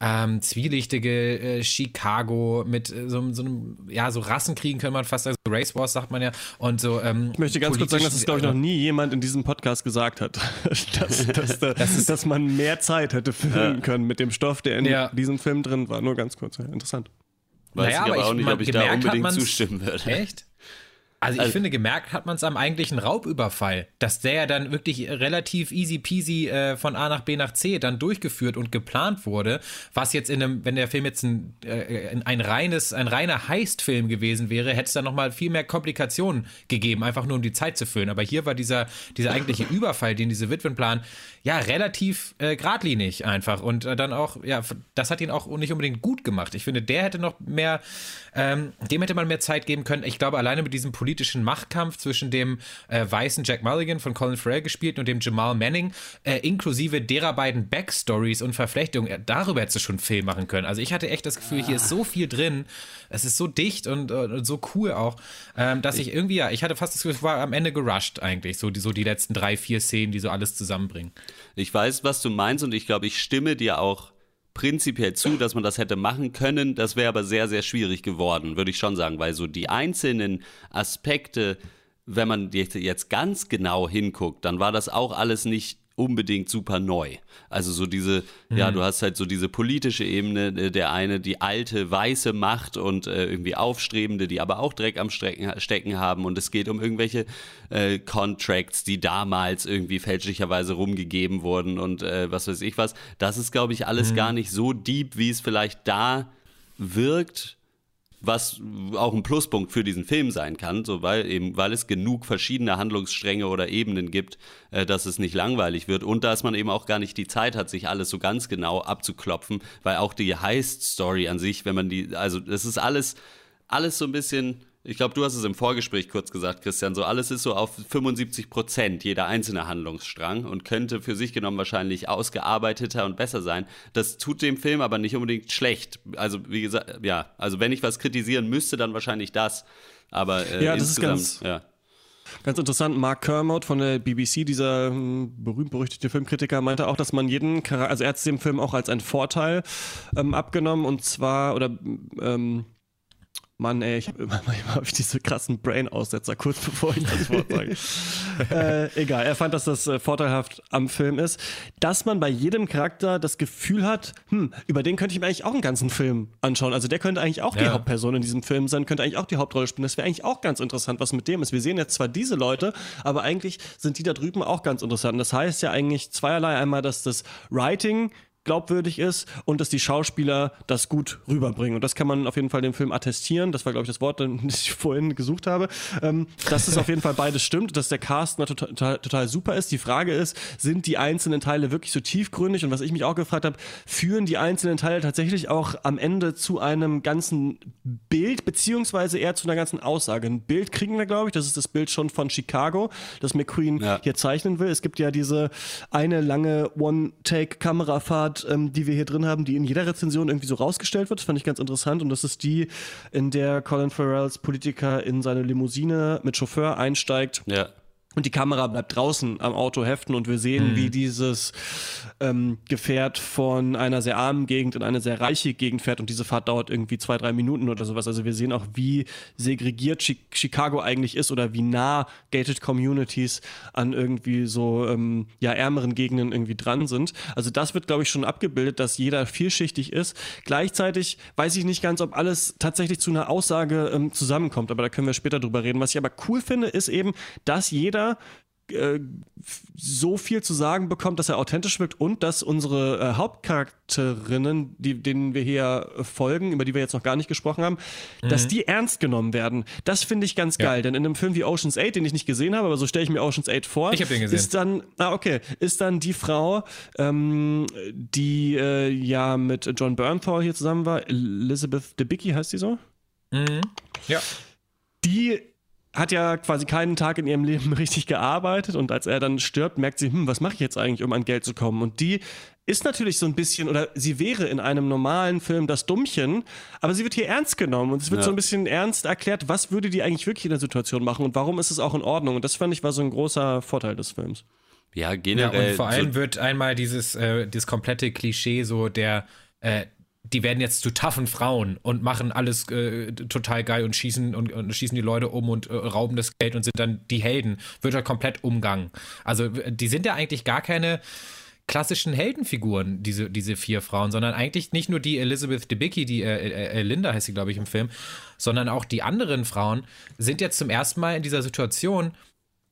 ähm, zwielichtige äh, Chicago mit äh, so, so, einem, ja, so Rassenkriegen können man fast sagen, so Race Wars sagt man ja. Und so, ähm, ich möchte ganz kurz sagen, dass es, glaube ich, noch nie jemand in diesem Podcast gesagt hat, dass, dass, das ist, dass man mehr Zeit hätte filmen können mit dem Stoff, der in ja. diesem Film drin war. Nur ganz kurz, interessant. Weiß naja, ich aber, aber auch nicht, ob ich da unbedingt zustimmen würde. Echt? Also ich also, finde, gemerkt hat man es am eigentlichen Raubüberfall, dass der ja dann wirklich relativ easy peasy äh, von A nach B nach C dann durchgeführt und geplant wurde, was jetzt in einem, wenn der Film jetzt ein, äh, ein reines, ein reiner Heist-Film gewesen wäre, hätte es dann nochmal viel mehr Komplikationen gegeben, einfach nur um die Zeit zu füllen. Aber hier war dieser, dieser eigentliche Überfall, den diese Witwen planen, ja, relativ äh, geradlinig einfach. Und äh, dann auch, ja, das hat ihn auch nicht unbedingt gut gemacht. Ich finde, der hätte noch mehr, ähm, dem hätte man mehr Zeit geben können. Ich glaube, alleine mit diesem politischen politischen Machtkampf zwischen dem äh, weißen Jack Mulligan von Colin Farrell gespielt und dem Jamal Manning, äh, inklusive derer beiden Backstories und Verflechtungen, darüber hättest du schon einen Film machen können. Also ich hatte echt das Gefühl, hier ist so viel drin, es ist so dicht und, äh, und so cool auch, ähm, dass ich, ich, irgendwie, ja, ich hatte fast das Gefühl, ich war am Ende gerusht eigentlich, so die, so die letzten drei, vier Szenen, die so alles zusammenbringen. Ich weiß, was du meinst und ich glaube, ich stimme dir auch prinzipiell zu, dass man das hätte machen können. Das wäre aber sehr, sehr schwierig geworden, würde ich schon sagen, weil so die einzelnen Aspekte, wenn man jetzt ganz genau hinguckt, dann war das auch alles nicht unbedingt super neu. Also so diese, mhm. ja, du hast halt so diese politische Ebene, äh, der eine die alte weiße Macht und äh, irgendwie Aufstrebende, die aber auch Dreck am Strecken, Stecken haben und es geht um irgendwelche äh, Contracts, die damals irgendwie fälschlicherweise rumgegeben wurden und äh, was weiß ich was. Das ist, glaube ich, alles mhm. gar nicht so deep, wie es vielleicht da wirkt was auch ein Pluspunkt für diesen Film sein kann, so weil eben, weil es genug verschiedene Handlungsstränge oder Ebenen gibt, äh, dass es nicht langweilig wird und dass man eben auch gar nicht die Zeit hat, sich alles so ganz genau abzuklopfen, weil auch die Heist-Story an sich, wenn man die, also das ist alles, alles so ein bisschen ich glaube, du hast es im Vorgespräch kurz gesagt, Christian, so alles ist so auf 75 Prozent jeder einzelne Handlungsstrang und könnte für sich genommen wahrscheinlich ausgearbeiteter und besser sein. Das tut dem Film aber nicht unbedingt schlecht. Also, wie gesagt, ja, also wenn ich was kritisieren müsste, dann wahrscheinlich das. Aber äh, ja, das ist ganz, ja. Ganz interessant, Mark Kermode von der BBC, dieser hm, berühmt-berüchtigte Filmkritiker, meinte auch, dass man jeden Charakter, also er hat es dem Film auch als einen Vorteil ähm, abgenommen und zwar, oder ähm, Mann, ey, ich habe immer manchmal hab ich diese krassen Brain-Aussetzer, kurz bevor ich das Wort sage. äh, egal, er fand, dass das äh, vorteilhaft am Film ist, dass man bei jedem Charakter das Gefühl hat, hm, über den könnte ich mir eigentlich auch einen ganzen Film anschauen. Also der könnte eigentlich auch ja. die Hauptperson in diesem Film sein, könnte eigentlich auch die Hauptrolle spielen. Das wäre eigentlich auch ganz interessant, was mit dem ist. Wir sehen jetzt zwar diese Leute, aber eigentlich sind die da drüben auch ganz interessant. Das heißt ja eigentlich zweierlei. Einmal, dass das Writing glaubwürdig ist und dass die Schauspieler das gut rüberbringen. Und das kann man auf jeden Fall dem Film attestieren. Das war, glaube ich, das Wort, das ich vorhin gesucht habe. Ähm, dass es auf jeden Fall beides stimmt, dass der Cast total, total, super ist. Die Frage ist, sind die einzelnen Teile wirklich so tiefgründig? Und was ich mich auch gefragt habe, führen die einzelnen Teile tatsächlich auch am Ende zu einem ganzen Bild, beziehungsweise eher zu einer ganzen Aussage? Ein Bild kriegen wir, glaube ich. Das ist das Bild schon von Chicago, das McQueen ja. hier zeichnen will. Es gibt ja diese eine lange One-Take-Kamerafahrt Art, ähm, die wir hier drin haben, die in jeder Rezension irgendwie so rausgestellt wird. Das fand ich ganz interessant. Und das ist die, in der Colin Farrells Politiker in seine Limousine mit Chauffeur einsteigt. Ja und die Kamera bleibt draußen am Auto heften und wir sehen, mhm. wie dieses ähm, Gefährt von einer sehr armen Gegend in eine sehr reiche Gegend fährt und diese Fahrt dauert irgendwie zwei, drei Minuten oder sowas. Also wir sehen auch, wie segregiert Chicago eigentlich ist oder wie nah gated Communities an irgendwie so ähm, ja ärmeren Gegenden irgendwie dran sind. Also das wird, glaube ich, schon abgebildet, dass jeder vielschichtig ist. Gleichzeitig weiß ich nicht ganz, ob alles tatsächlich zu einer Aussage ähm, zusammenkommt, aber da können wir später drüber reden. Was ich aber cool finde, ist eben, dass jeder jeder äh, so viel zu sagen bekommt, dass er authentisch wirkt und dass unsere äh, Hauptcharakterinnen, die, denen wir hier folgen, über die wir jetzt noch gar nicht gesprochen haben, mhm. dass die ernst genommen werden. Das finde ich ganz geil, ja. denn in einem Film wie Ocean's 8, den ich nicht gesehen habe, aber so stelle ich mir Ocean's 8 vor, ich den gesehen. ist dann, ah okay, ist dann die Frau, ähm, die äh, ja mit John Bernthal hier zusammen war, Elizabeth Debicki heißt die so? Mhm. Ja. Die hat ja quasi keinen Tag in ihrem Leben richtig gearbeitet und als er dann stirbt, merkt sie, hm, was mache ich jetzt eigentlich, um an Geld zu kommen? Und die ist natürlich so ein bisschen, oder sie wäre in einem normalen Film das Dummchen, aber sie wird hier ernst genommen und es wird ja. so ein bisschen ernst erklärt, was würde die eigentlich wirklich in der Situation machen und warum ist es auch in Ordnung? Und das fand ich war so ein großer Vorteil des Films. Ja, generell. Ja, und vor allem so wird einmal dieses, äh, dieses komplette Klischee so der, äh, die werden jetzt zu taffen Frauen und machen alles äh, total geil und schießen und, und, schießen die Leute um und äh, rauben das Geld und sind dann die Helden, wird halt komplett umgangen. Also die sind ja eigentlich gar keine klassischen Heldenfiguren, diese, diese vier Frauen, sondern eigentlich nicht nur die Elizabeth Debicki, die äh, äh, äh Linda heißt sie, glaube ich, im Film, sondern auch die anderen Frauen sind jetzt zum ersten Mal in dieser Situation,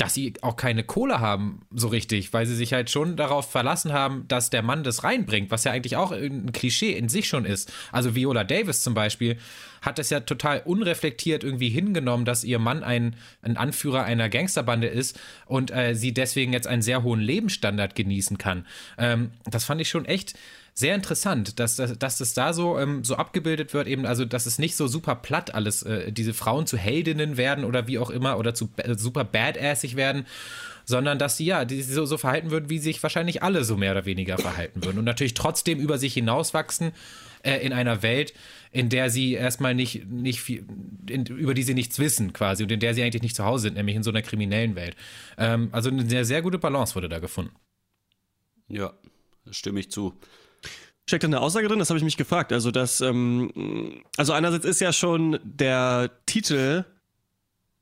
dass sie auch keine Kohle haben, so richtig, weil sie sich halt schon darauf verlassen haben, dass der Mann das reinbringt, was ja eigentlich auch ein Klischee in sich schon ist. Also Viola Davis zum Beispiel hat es ja total unreflektiert irgendwie hingenommen, dass ihr Mann ein, ein Anführer einer Gangsterbande ist und äh, sie deswegen jetzt einen sehr hohen Lebensstandard genießen kann. Ähm, das fand ich schon echt sehr interessant, dass, dass, dass das da so, ähm, so abgebildet wird, eben, also dass es nicht so super platt alles, äh, diese Frauen zu Heldinnen werden oder wie auch immer oder zu äh, super badassig werden, sondern dass sie ja die so, so verhalten würden, wie sich wahrscheinlich alle so mehr oder weniger verhalten würden und natürlich trotzdem über sich hinauswachsen äh, in einer Welt, in der sie erstmal nicht, nicht viel, in, über die sie nichts wissen quasi und in der sie eigentlich nicht zu Hause sind, nämlich in so einer kriminellen Welt. Ähm, also eine sehr, sehr gute Balance wurde da gefunden. Ja, stimme ich zu. Steckt da eine Aussage drin? Das habe ich mich gefragt. Also, das, ähm, also einerseits ist ja schon der Titel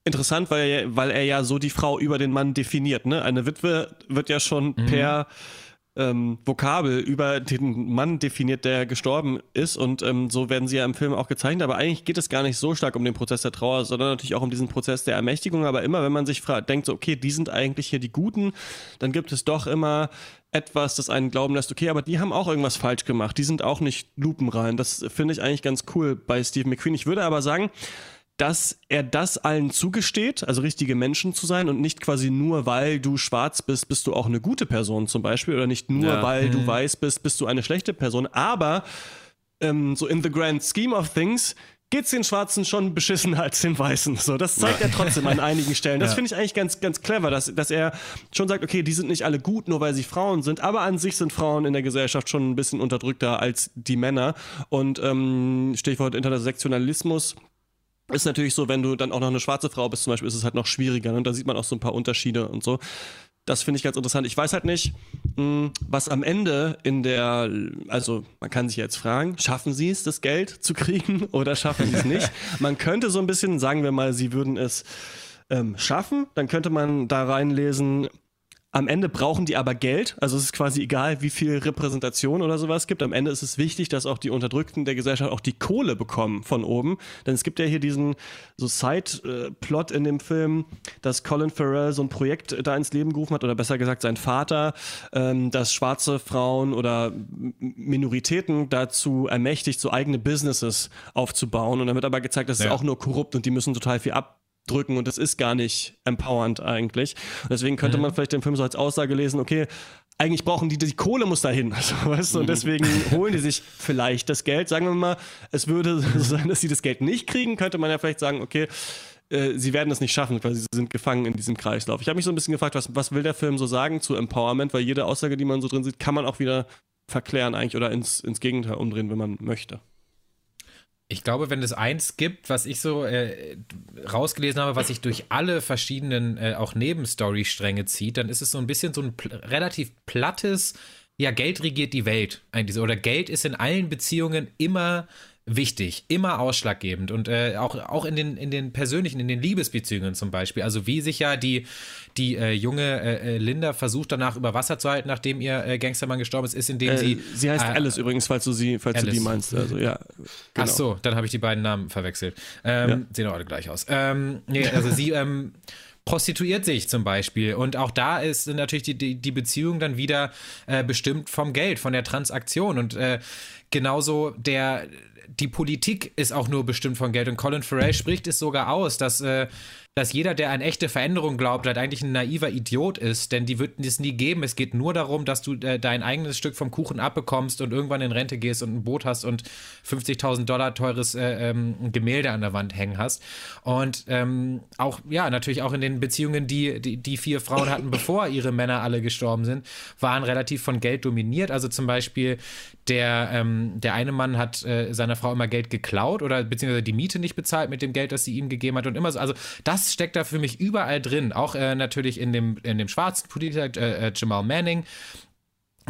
interessant, weil er, weil er ja so die Frau über den Mann definiert. Ne? Eine Witwe wird ja schon mhm. per ähm, Vokabel über den Mann definiert, der gestorben ist. Und ähm, so werden sie ja im Film auch gezeichnet. Aber eigentlich geht es gar nicht so stark um den Prozess der Trauer, sondern natürlich auch um diesen Prozess der Ermächtigung. Aber immer, wenn man sich denkt, so, okay, die sind eigentlich hier die Guten, dann gibt es doch immer etwas, das einen glauben lässt, okay, aber die haben auch irgendwas falsch gemacht. Die sind auch nicht lupenrein. Das finde ich eigentlich ganz cool bei Steve McQueen. Ich würde aber sagen, dass er das allen zugesteht, also richtige Menschen zu sein und nicht quasi nur, weil du schwarz bist, bist du auch eine gute Person zum Beispiel oder nicht nur, ja. weil mhm. du weiß bist, bist du eine schlechte Person. Aber ähm, so in the grand scheme of things geht's den Schwarzen schon beschissener als den Weißen. So, das zeigt ja. er trotzdem an einigen Stellen. Das ja. finde ich eigentlich ganz, ganz clever, dass, dass er schon sagt, okay, die sind nicht alle gut, nur weil sie Frauen sind, aber an sich sind Frauen in der Gesellschaft schon ein bisschen unterdrückter als die Männer. Und ähm, Stichwort Intersektionalismus ist natürlich so, wenn du dann auch noch eine schwarze Frau bist, zum Beispiel, ist es halt noch schwieriger. Ne? Da sieht man auch so ein paar Unterschiede und so. Das finde ich ganz interessant. Ich weiß halt nicht, hm, was am Ende in der, also man kann sich jetzt fragen, schaffen sie es, das Geld zu kriegen oder schaffen sie es nicht? man könnte so ein bisschen, sagen wir mal, sie würden es ähm, schaffen, dann könnte man da reinlesen, am Ende brauchen die aber Geld. Also es ist quasi egal, wie viel Repräsentation oder sowas gibt. Am Ende ist es wichtig, dass auch die Unterdrückten der Gesellschaft auch die Kohle bekommen von oben. Denn es gibt ja hier diesen so Side-Plot in dem Film, dass Colin Farrell so ein Projekt da ins Leben gerufen hat, oder besser gesagt sein Vater, ähm, dass schwarze Frauen oder Minoritäten dazu ermächtigt, so eigene Businesses aufzubauen. Und dann wird aber gezeigt, das ja. ist auch nur korrupt und die müssen total viel ab drücken und das ist gar nicht empowernd eigentlich. Und deswegen könnte mhm. man vielleicht den Film so als Aussage lesen, okay, eigentlich brauchen die, die Kohle muss dahin, also, weißt du, und mhm. deswegen holen die sich vielleicht das Geld. Sagen wir mal, es würde so sein, dass sie das Geld nicht kriegen, könnte man ja vielleicht sagen, okay, äh, sie werden es nicht schaffen, weil sie sind gefangen in diesem Kreislauf. Ich habe mich so ein bisschen gefragt, was, was will der Film so sagen zu Empowerment, weil jede Aussage, die man so drin sieht, kann man auch wieder verklären eigentlich oder ins, ins Gegenteil umdrehen, wenn man möchte. Ich glaube, wenn es eins gibt, was ich so äh, rausgelesen habe, was sich durch alle verschiedenen äh, auch Nebenstory-Stränge zieht, dann ist es so ein bisschen so ein pl relativ plattes, ja, Geld regiert die Welt eigentlich. Oder Geld ist in allen Beziehungen immer wichtig, immer ausschlaggebend und äh, auch, auch in, den, in den persönlichen, in den Liebesbeziehungen zum Beispiel. Also wie sich ja die, die äh, junge äh, äh Linda versucht danach über Wasser zu halten, nachdem ihr äh, Gangstermann gestorben ist, ist indem äh, sie... Sie heißt Alice übrigens, falls du sie, falls Alice. du die meinst. Also ja, genau. Ach so, dann habe ich die beiden Namen verwechselt. Ähm, ja. Sehen doch alle gleich aus. Ähm, nee, also sie... Ähm, prostituiert sich zum Beispiel. Und auch da ist natürlich die, die, die Beziehung dann wieder äh, bestimmt vom Geld, von der Transaktion. Und äh, genauso der, die Politik ist auch nur bestimmt von Geld. Und Colin Farrell spricht es sogar aus, dass äh, dass jeder, der an echte Veränderung glaubt, halt eigentlich ein naiver Idiot ist, denn die wird es nie geben. Es geht nur darum, dass du äh, dein eigenes Stück vom Kuchen abbekommst und irgendwann in Rente gehst und ein Boot hast und 50.000 Dollar teures äh, ähm, Gemälde an der Wand hängen hast. Und ähm, auch, ja, natürlich auch in den Beziehungen, die, die, die vier Frauen hatten, bevor ihre Männer alle gestorben sind, waren relativ von Geld dominiert. Also zum Beispiel der, ähm, der eine Mann hat äh, seiner Frau immer Geld geklaut oder beziehungsweise die Miete nicht bezahlt mit dem Geld, das sie ihm gegeben hat und immer so. Also das steckt da für mich überall drin. Auch äh, natürlich in dem, in dem schwarzen Politiker äh, äh, Jamal Manning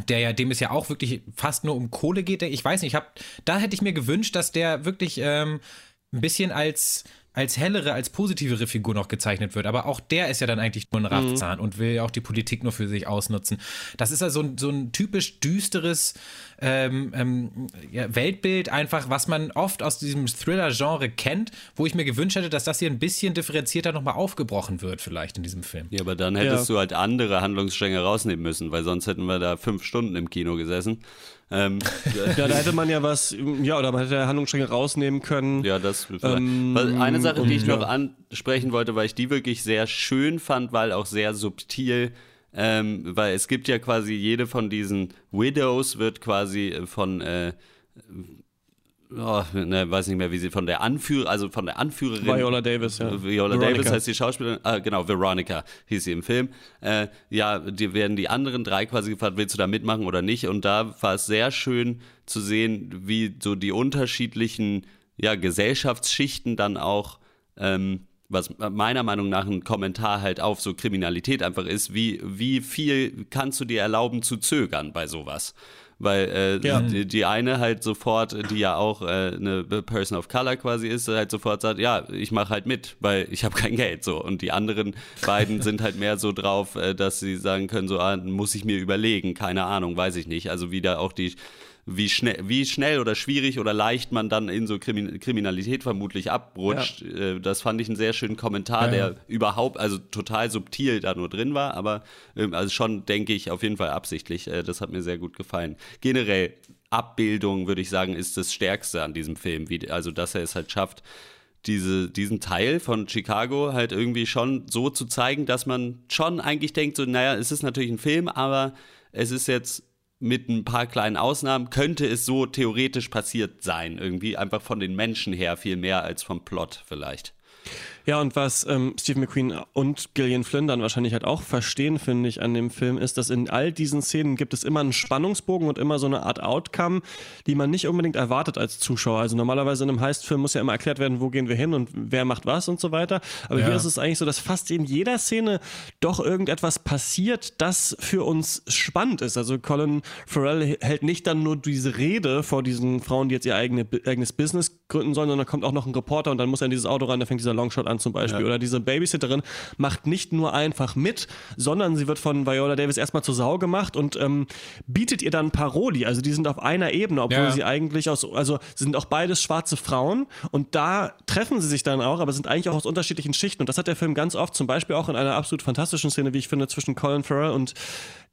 der ja, dem es ja auch wirklich fast nur um Kohle geht. Ich weiß nicht, ich hab, da hätte ich mir gewünscht, dass der wirklich ähm, ein bisschen als als hellere, als positivere Figur noch gezeichnet wird. Aber auch der ist ja dann eigentlich nur ein. Raffzahn mhm. und will ja auch die Politik nur für sich ausnutzen. Das ist ja so ein, so ein typisch düsteres ähm, ähm, ja, Weltbild, einfach, was man oft aus diesem Thriller-Genre kennt, wo ich mir gewünscht hätte, dass das hier ein bisschen differenzierter nochmal aufgebrochen wird, vielleicht in diesem Film. Ja, aber dann hättest ja. du halt andere Handlungsstränge rausnehmen müssen, weil sonst hätten wir da fünf Stunden im Kino gesessen. Ähm, ja, da hätte man ja was, ja, oder man hätte Handlungsstränge rausnehmen können. Ja, das. Ähm, eine Sache, die ich noch ansprechen wollte, weil ich die wirklich sehr schön fand, weil auch sehr subtil. Ähm, weil es gibt ja quasi jede von diesen Widows wird quasi von äh, oh, ne, weiß nicht mehr, wie sie von der Anführer, also von der Anführerin. Viola Davis, ja. Viola Veronica. Davis heißt die Schauspielerin, ah, genau, Veronica hieß sie im Film. Äh, ja, die werden die anderen drei quasi gefragt, willst du da mitmachen oder nicht? Und da war es sehr schön zu sehen, wie so die unterschiedlichen ja, Gesellschaftsschichten dann auch ähm, was meiner Meinung nach ein Kommentar halt auf so Kriminalität einfach ist, wie, wie viel kannst du dir erlauben zu zögern bei sowas? Weil äh, ja. die, die, eine halt sofort, die ja auch äh, eine Person of Color quasi ist, halt sofort sagt, ja, ich mache halt mit, weil ich habe kein Geld so. Und die anderen beiden sind halt mehr so drauf, äh, dass sie sagen können, so ah, muss ich mir überlegen, keine Ahnung, weiß ich nicht. Also wieder auch die wie schnell, wie schnell oder schwierig oder leicht man dann in so Kriminalität vermutlich abrutscht. Ja. Äh, das fand ich einen sehr schönen Kommentar, ja. der überhaupt, also total subtil da nur drin war, aber ähm, also schon, denke ich, auf jeden Fall absichtlich. Äh, das hat mir sehr gut gefallen. Generell, Abbildung, würde ich sagen, ist das Stärkste an diesem Film. Wie, also, dass er es halt schafft, diese, diesen Teil von Chicago halt irgendwie schon so zu zeigen, dass man schon eigentlich denkt, so, naja, es ist natürlich ein Film, aber es ist jetzt mit ein paar kleinen Ausnahmen könnte es so theoretisch passiert sein. Irgendwie einfach von den Menschen her viel mehr als vom Plot vielleicht. Ja, und was ähm, Steve McQueen und Gillian Flynn dann wahrscheinlich halt auch verstehen, finde ich, an dem Film, ist, dass in all diesen Szenen gibt es immer einen Spannungsbogen und immer so eine Art Outcome, die man nicht unbedingt erwartet als Zuschauer. Also normalerweise in einem Heistfilm muss ja immer erklärt werden, wo gehen wir hin und wer macht was und so weiter. Aber ja. hier ist es eigentlich so, dass fast in jeder Szene doch irgendetwas passiert, das für uns spannend ist. Also Colin Farrell hält nicht dann nur diese Rede vor diesen Frauen, die jetzt ihr eigene, eigenes Business gründen sollen, sondern kommt auch noch ein Reporter und dann muss er in dieses Auto rein, da fängt dieser Longshot an zum Beispiel. Ja. Oder diese Babysitterin macht nicht nur einfach mit, sondern sie wird von Viola Davis erstmal zur Sau gemacht und ähm, bietet ihr dann Paroli. Also die sind auf einer Ebene, obwohl ja. sie eigentlich aus, also sind auch beides schwarze Frauen und da treffen sie sich dann auch, aber sind eigentlich auch aus unterschiedlichen Schichten. Und das hat der Film ganz oft, zum Beispiel auch in einer absolut fantastischen Szene, wie ich finde, zwischen Colin Farrell und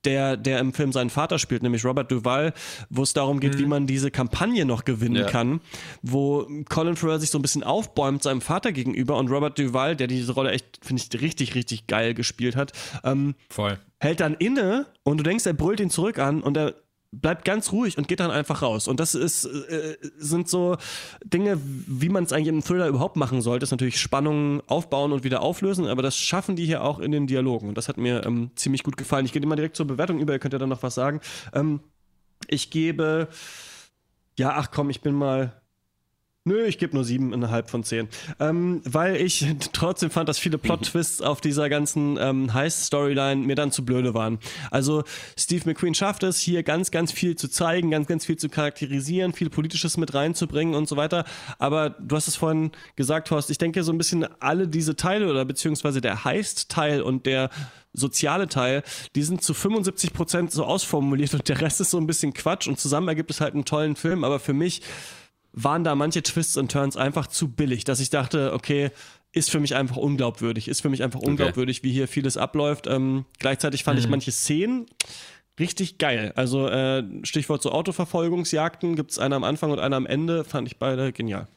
der, der im Film seinen Vater spielt, nämlich Robert Duval, wo es darum geht, mhm. wie man diese Kampagne noch gewinnen ja. kann, wo Colin Farrell sich so ein bisschen aufbäumt seinem Vater gegenüber und Robert Duval, der diese Rolle echt, finde ich, richtig, richtig geil gespielt hat, ähm, Voll. hält dann inne und du denkst, er brüllt ihn zurück an und er bleibt ganz ruhig und geht dann einfach raus. Und das ist, äh, sind so Dinge, wie man es eigentlich im Thriller überhaupt machen sollte. Das ist natürlich Spannungen aufbauen und wieder auflösen, aber das schaffen die hier auch in den Dialogen. Und das hat mir ähm, ziemlich gut gefallen. Ich gehe immer direkt zur Bewertung über, ihr könnt ja dann noch was sagen. Ähm, ich gebe, ja, ach komm, ich bin mal Nö, ich gebe nur siebeneinhalb von zehn. Ähm, weil ich trotzdem fand, dass viele Plot-Twists auf dieser ganzen ähm, Heist-Storyline mir dann zu blöde waren. Also Steve McQueen schafft es, hier ganz, ganz viel zu zeigen, ganz, ganz viel zu charakterisieren, viel Politisches mit reinzubringen und so weiter. Aber du hast es vorhin gesagt, Horst, ich denke so ein bisschen alle diese Teile oder beziehungsweise der Heist-Teil und der soziale Teil, die sind zu 75 Prozent so ausformuliert und der Rest ist so ein bisschen Quatsch und zusammen ergibt es halt einen tollen Film, aber für mich waren da manche Twists und Turns einfach zu billig, dass ich dachte, okay, ist für mich einfach unglaubwürdig, ist für mich einfach unglaubwürdig, okay. wie hier vieles abläuft. Ähm, gleichzeitig fand mhm. ich manche Szenen richtig geil. Also äh, Stichwort so Autoverfolgungsjagden, gibt es eine am Anfang und eine am Ende, fand ich beide genial.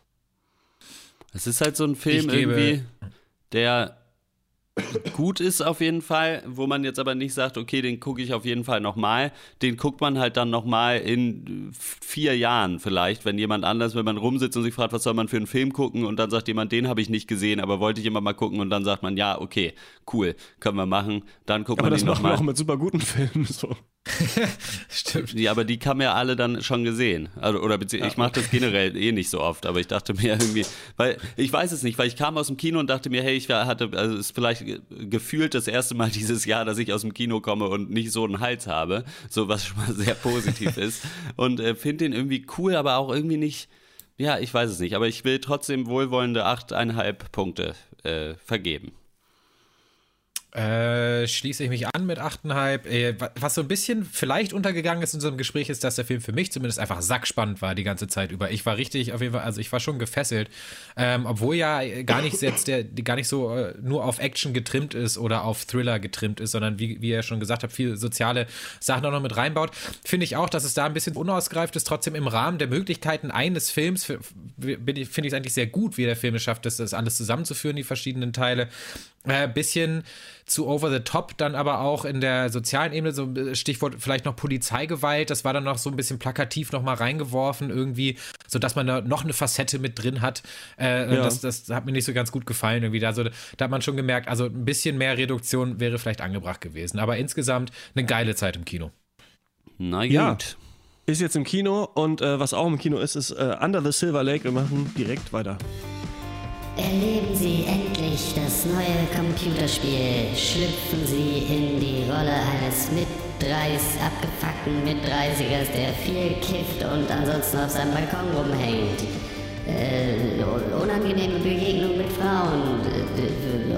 Es ist halt so ein Film irgendwie, der gut ist auf jeden Fall, wo man jetzt aber nicht sagt, okay, den gucke ich auf jeden Fall nochmal. Den guckt man halt dann nochmal in vier Jahren vielleicht, wenn jemand anders, wenn man rumsitzt und sich fragt, was soll man für einen Film gucken und dann sagt jemand, den habe ich nicht gesehen, aber wollte ich immer mal gucken und dann sagt man, ja, okay, cool, können wir machen. Dann guckt aber man den nochmal. Aber das machen wir auch mit super guten Filmen so. Stimmt. Ja, aber die haben ja alle dann schon gesehen. Also, oder ja. ich mache das generell eh nicht so oft, aber ich dachte mir irgendwie, weil ich weiß es nicht, weil ich kam aus dem Kino und dachte mir, hey, ich hatte, also es ist vielleicht gefühlt das erste Mal dieses Jahr, dass ich aus dem Kino komme und nicht so einen Hals habe, so was schon mal sehr positiv ist. Und äh, finde den irgendwie cool, aber auch irgendwie nicht. Ja, ich weiß es nicht, aber ich will trotzdem wohlwollende 8,5 Punkte äh, vergeben. Äh, schließe ich mich an mit 8,5. Äh, was so ein bisschen vielleicht untergegangen ist in unserem Gespräch, ist, dass der Film für mich zumindest einfach sackspannend war die ganze Zeit über. Ich war richtig, auf jeden Fall, also ich war schon gefesselt. Ähm, obwohl ja gar nicht jetzt der, gar nicht so äh, nur auf Action getrimmt ist oder auf Thriller getrimmt ist, sondern wie, wie ihr schon gesagt habt, viel soziale Sachen auch noch mit reinbaut. Finde ich auch, dass es da ein bisschen unausgereift ist, trotzdem im Rahmen der Möglichkeiten eines Films finde ich es eigentlich sehr gut, wie der Film es schafft, das, das alles zusammenzuführen, die verschiedenen Teile. Äh, bisschen zu over the top, dann aber auch in der sozialen Ebene, so äh, Stichwort vielleicht noch Polizeigewalt, das war dann noch so ein bisschen plakativ nochmal reingeworfen irgendwie, sodass man da noch eine Facette mit drin hat. Äh, ja. das, das hat mir nicht so ganz gut gefallen irgendwie. Also da hat man schon gemerkt, also ein bisschen mehr Reduktion wäre vielleicht angebracht gewesen. Aber insgesamt eine geile Zeit im Kino. Na gut. Ja. Ist jetzt im Kino und äh, was auch im Kino ist, ist äh, Under the Silver Lake. Wir machen direkt weiter. Erleben Sie endlich das neue Computerspiel. Schlüpfen Sie in die Rolle eines mit 30 abgefuckten Mit-30ers, der viel kifft und ansonsten auf seinem Balkon rumhängt. Äh, unangenehme Begegnung mit Frauen.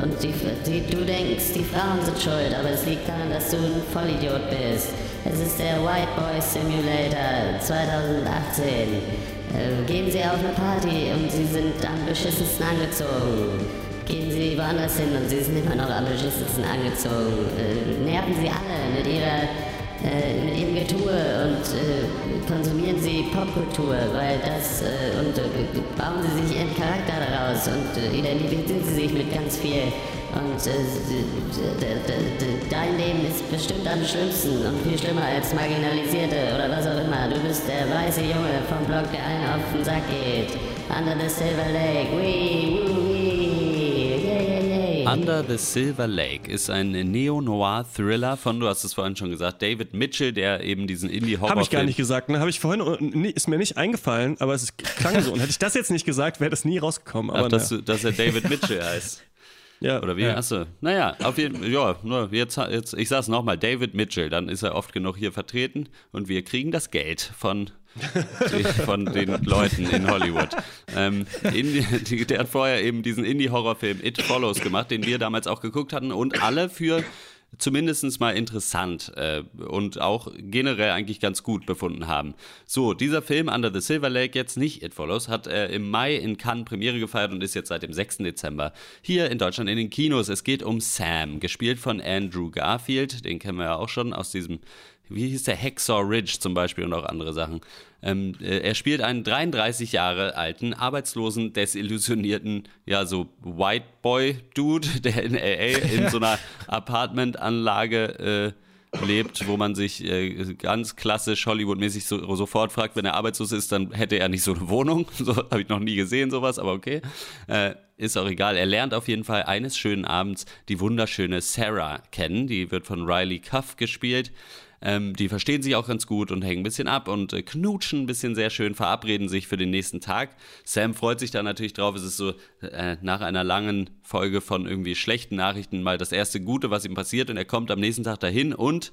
Und die, die, du denkst, die Frauen sind schuld, aber es liegt daran, dass du ein Vollidiot bist. Es ist der White Boy Simulator 2018. Äh, gehen Sie auf eine Party und Sie sind am beschissensten angezogen. Gehen Sie woanders hin und Sie sind immer noch am beschissensten angezogen. Äh, nerven Sie alle mit Ihrer äh, ihrem Getue und äh, konsumieren sie Popkultur, weil das äh, und äh, bauen sie sich ihren Charakter daraus und identifizieren sie sich mit ganz viel. Und dein Leben ist bestimmt am schlimmsten und viel schlimmer als Marginalisierte oder was auch immer. Du bist der weiße Junge vom Block, der einen auf den Sack geht. Under the Silver Lake. Wee, woo, Under the Silver Lake ist ein Neo-Noir-Thriller von, du hast es vorhin schon gesagt, David Mitchell, der eben diesen Indie-Horror. Habe ich gar nicht gesagt, ne? Habe ich vorhin, ist mir nicht eingefallen, aber es klang so. Und hätte ich das jetzt nicht gesagt, wäre das nie rausgekommen. Aber Ach, dass, dass er David Mitchell heißt. Ja, Oder wie? Ja. Achso. Naja, auf jeden Fall, ja, nur jetzt, jetzt, ich sag's nochmal, David Mitchell, dann ist er oft genug hier vertreten und wir kriegen das Geld von, von den Leuten in Hollywood. Ähm, Indie, der hat vorher eben diesen Indie-Horrorfilm It Follows gemacht, den wir damals auch geguckt hatten und alle für zumindest mal interessant äh, und auch generell eigentlich ganz gut befunden haben. So, dieser Film Under the Silver Lake, jetzt nicht It Follows, hat äh, im Mai in Cannes Premiere gefeiert und ist jetzt seit dem 6. Dezember hier in Deutschland in den Kinos. Es geht um Sam, gespielt von Andrew Garfield, den kennen wir ja auch schon aus diesem wie hieß der Hacksaw Ridge zum Beispiel und auch andere Sachen. Ähm, äh, er spielt einen 33 Jahre alten, arbeitslosen, desillusionierten, ja, so White Boy Dude, der in LA in so einer Apartmentanlage äh, lebt, wo man sich äh, ganz klassisch Hollywood-mäßig so, sofort fragt, wenn er arbeitslos ist, dann hätte er nicht so eine Wohnung. So habe ich noch nie gesehen, sowas, aber okay. Äh, ist auch egal. Er lernt auf jeden Fall eines schönen Abends die wunderschöne Sarah kennen. Die wird von Riley Cuff gespielt. Ähm, die verstehen sich auch ganz gut und hängen ein bisschen ab und äh, knutschen ein bisschen sehr schön, verabreden sich für den nächsten Tag. Sam freut sich da natürlich drauf. Es ist so äh, nach einer langen Folge von irgendwie schlechten Nachrichten mal das erste Gute, was ihm passiert. Und er kommt am nächsten Tag dahin und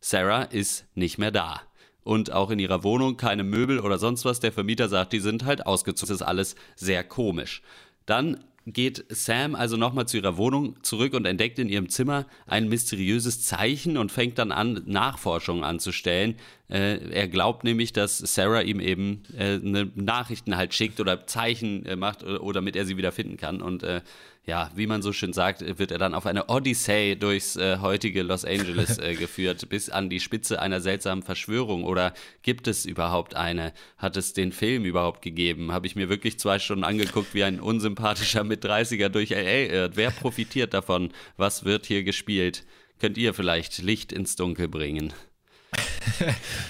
Sarah ist nicht mehr da. Und auch in ihrer Wohnung keine Möbel oder sonst was. Der Vermieter sagt, die sind halt ausgezogen. Das ist alles sehr komisch. Dann geht Sam also nochmal zu ihrer Wohnung zurück und entdeckt in ihrem Zimmer ein mysteriöses Zeichen und fängt dann an, Nachforschungen anzustellen. Äh, er glaubt nämlich, dass Sarah ihm eben äh, eine Nachrichten halt schickt oder Zeichen äh, macht oder, oder damit er sie wieder finden kann. Und äh, ja, wie man so schön sagt, wird er dann auf eine Odyssee durchs äh, heutige Los Angeles äh, geführt, bis an die Spitze einer seltsamen Verschwörung. Oder gibt es überhaupt eine? Hat es den Film überhaupt gegeben? Habe ich mir wirklich zwei Stunden angeguckt, wie ein unsympathischer Mit-30er durch LA irrt. Wer profitiert davon? Was wird hier gespielt? Könnt ihr vielleicht Licht ins Dunkel bringen?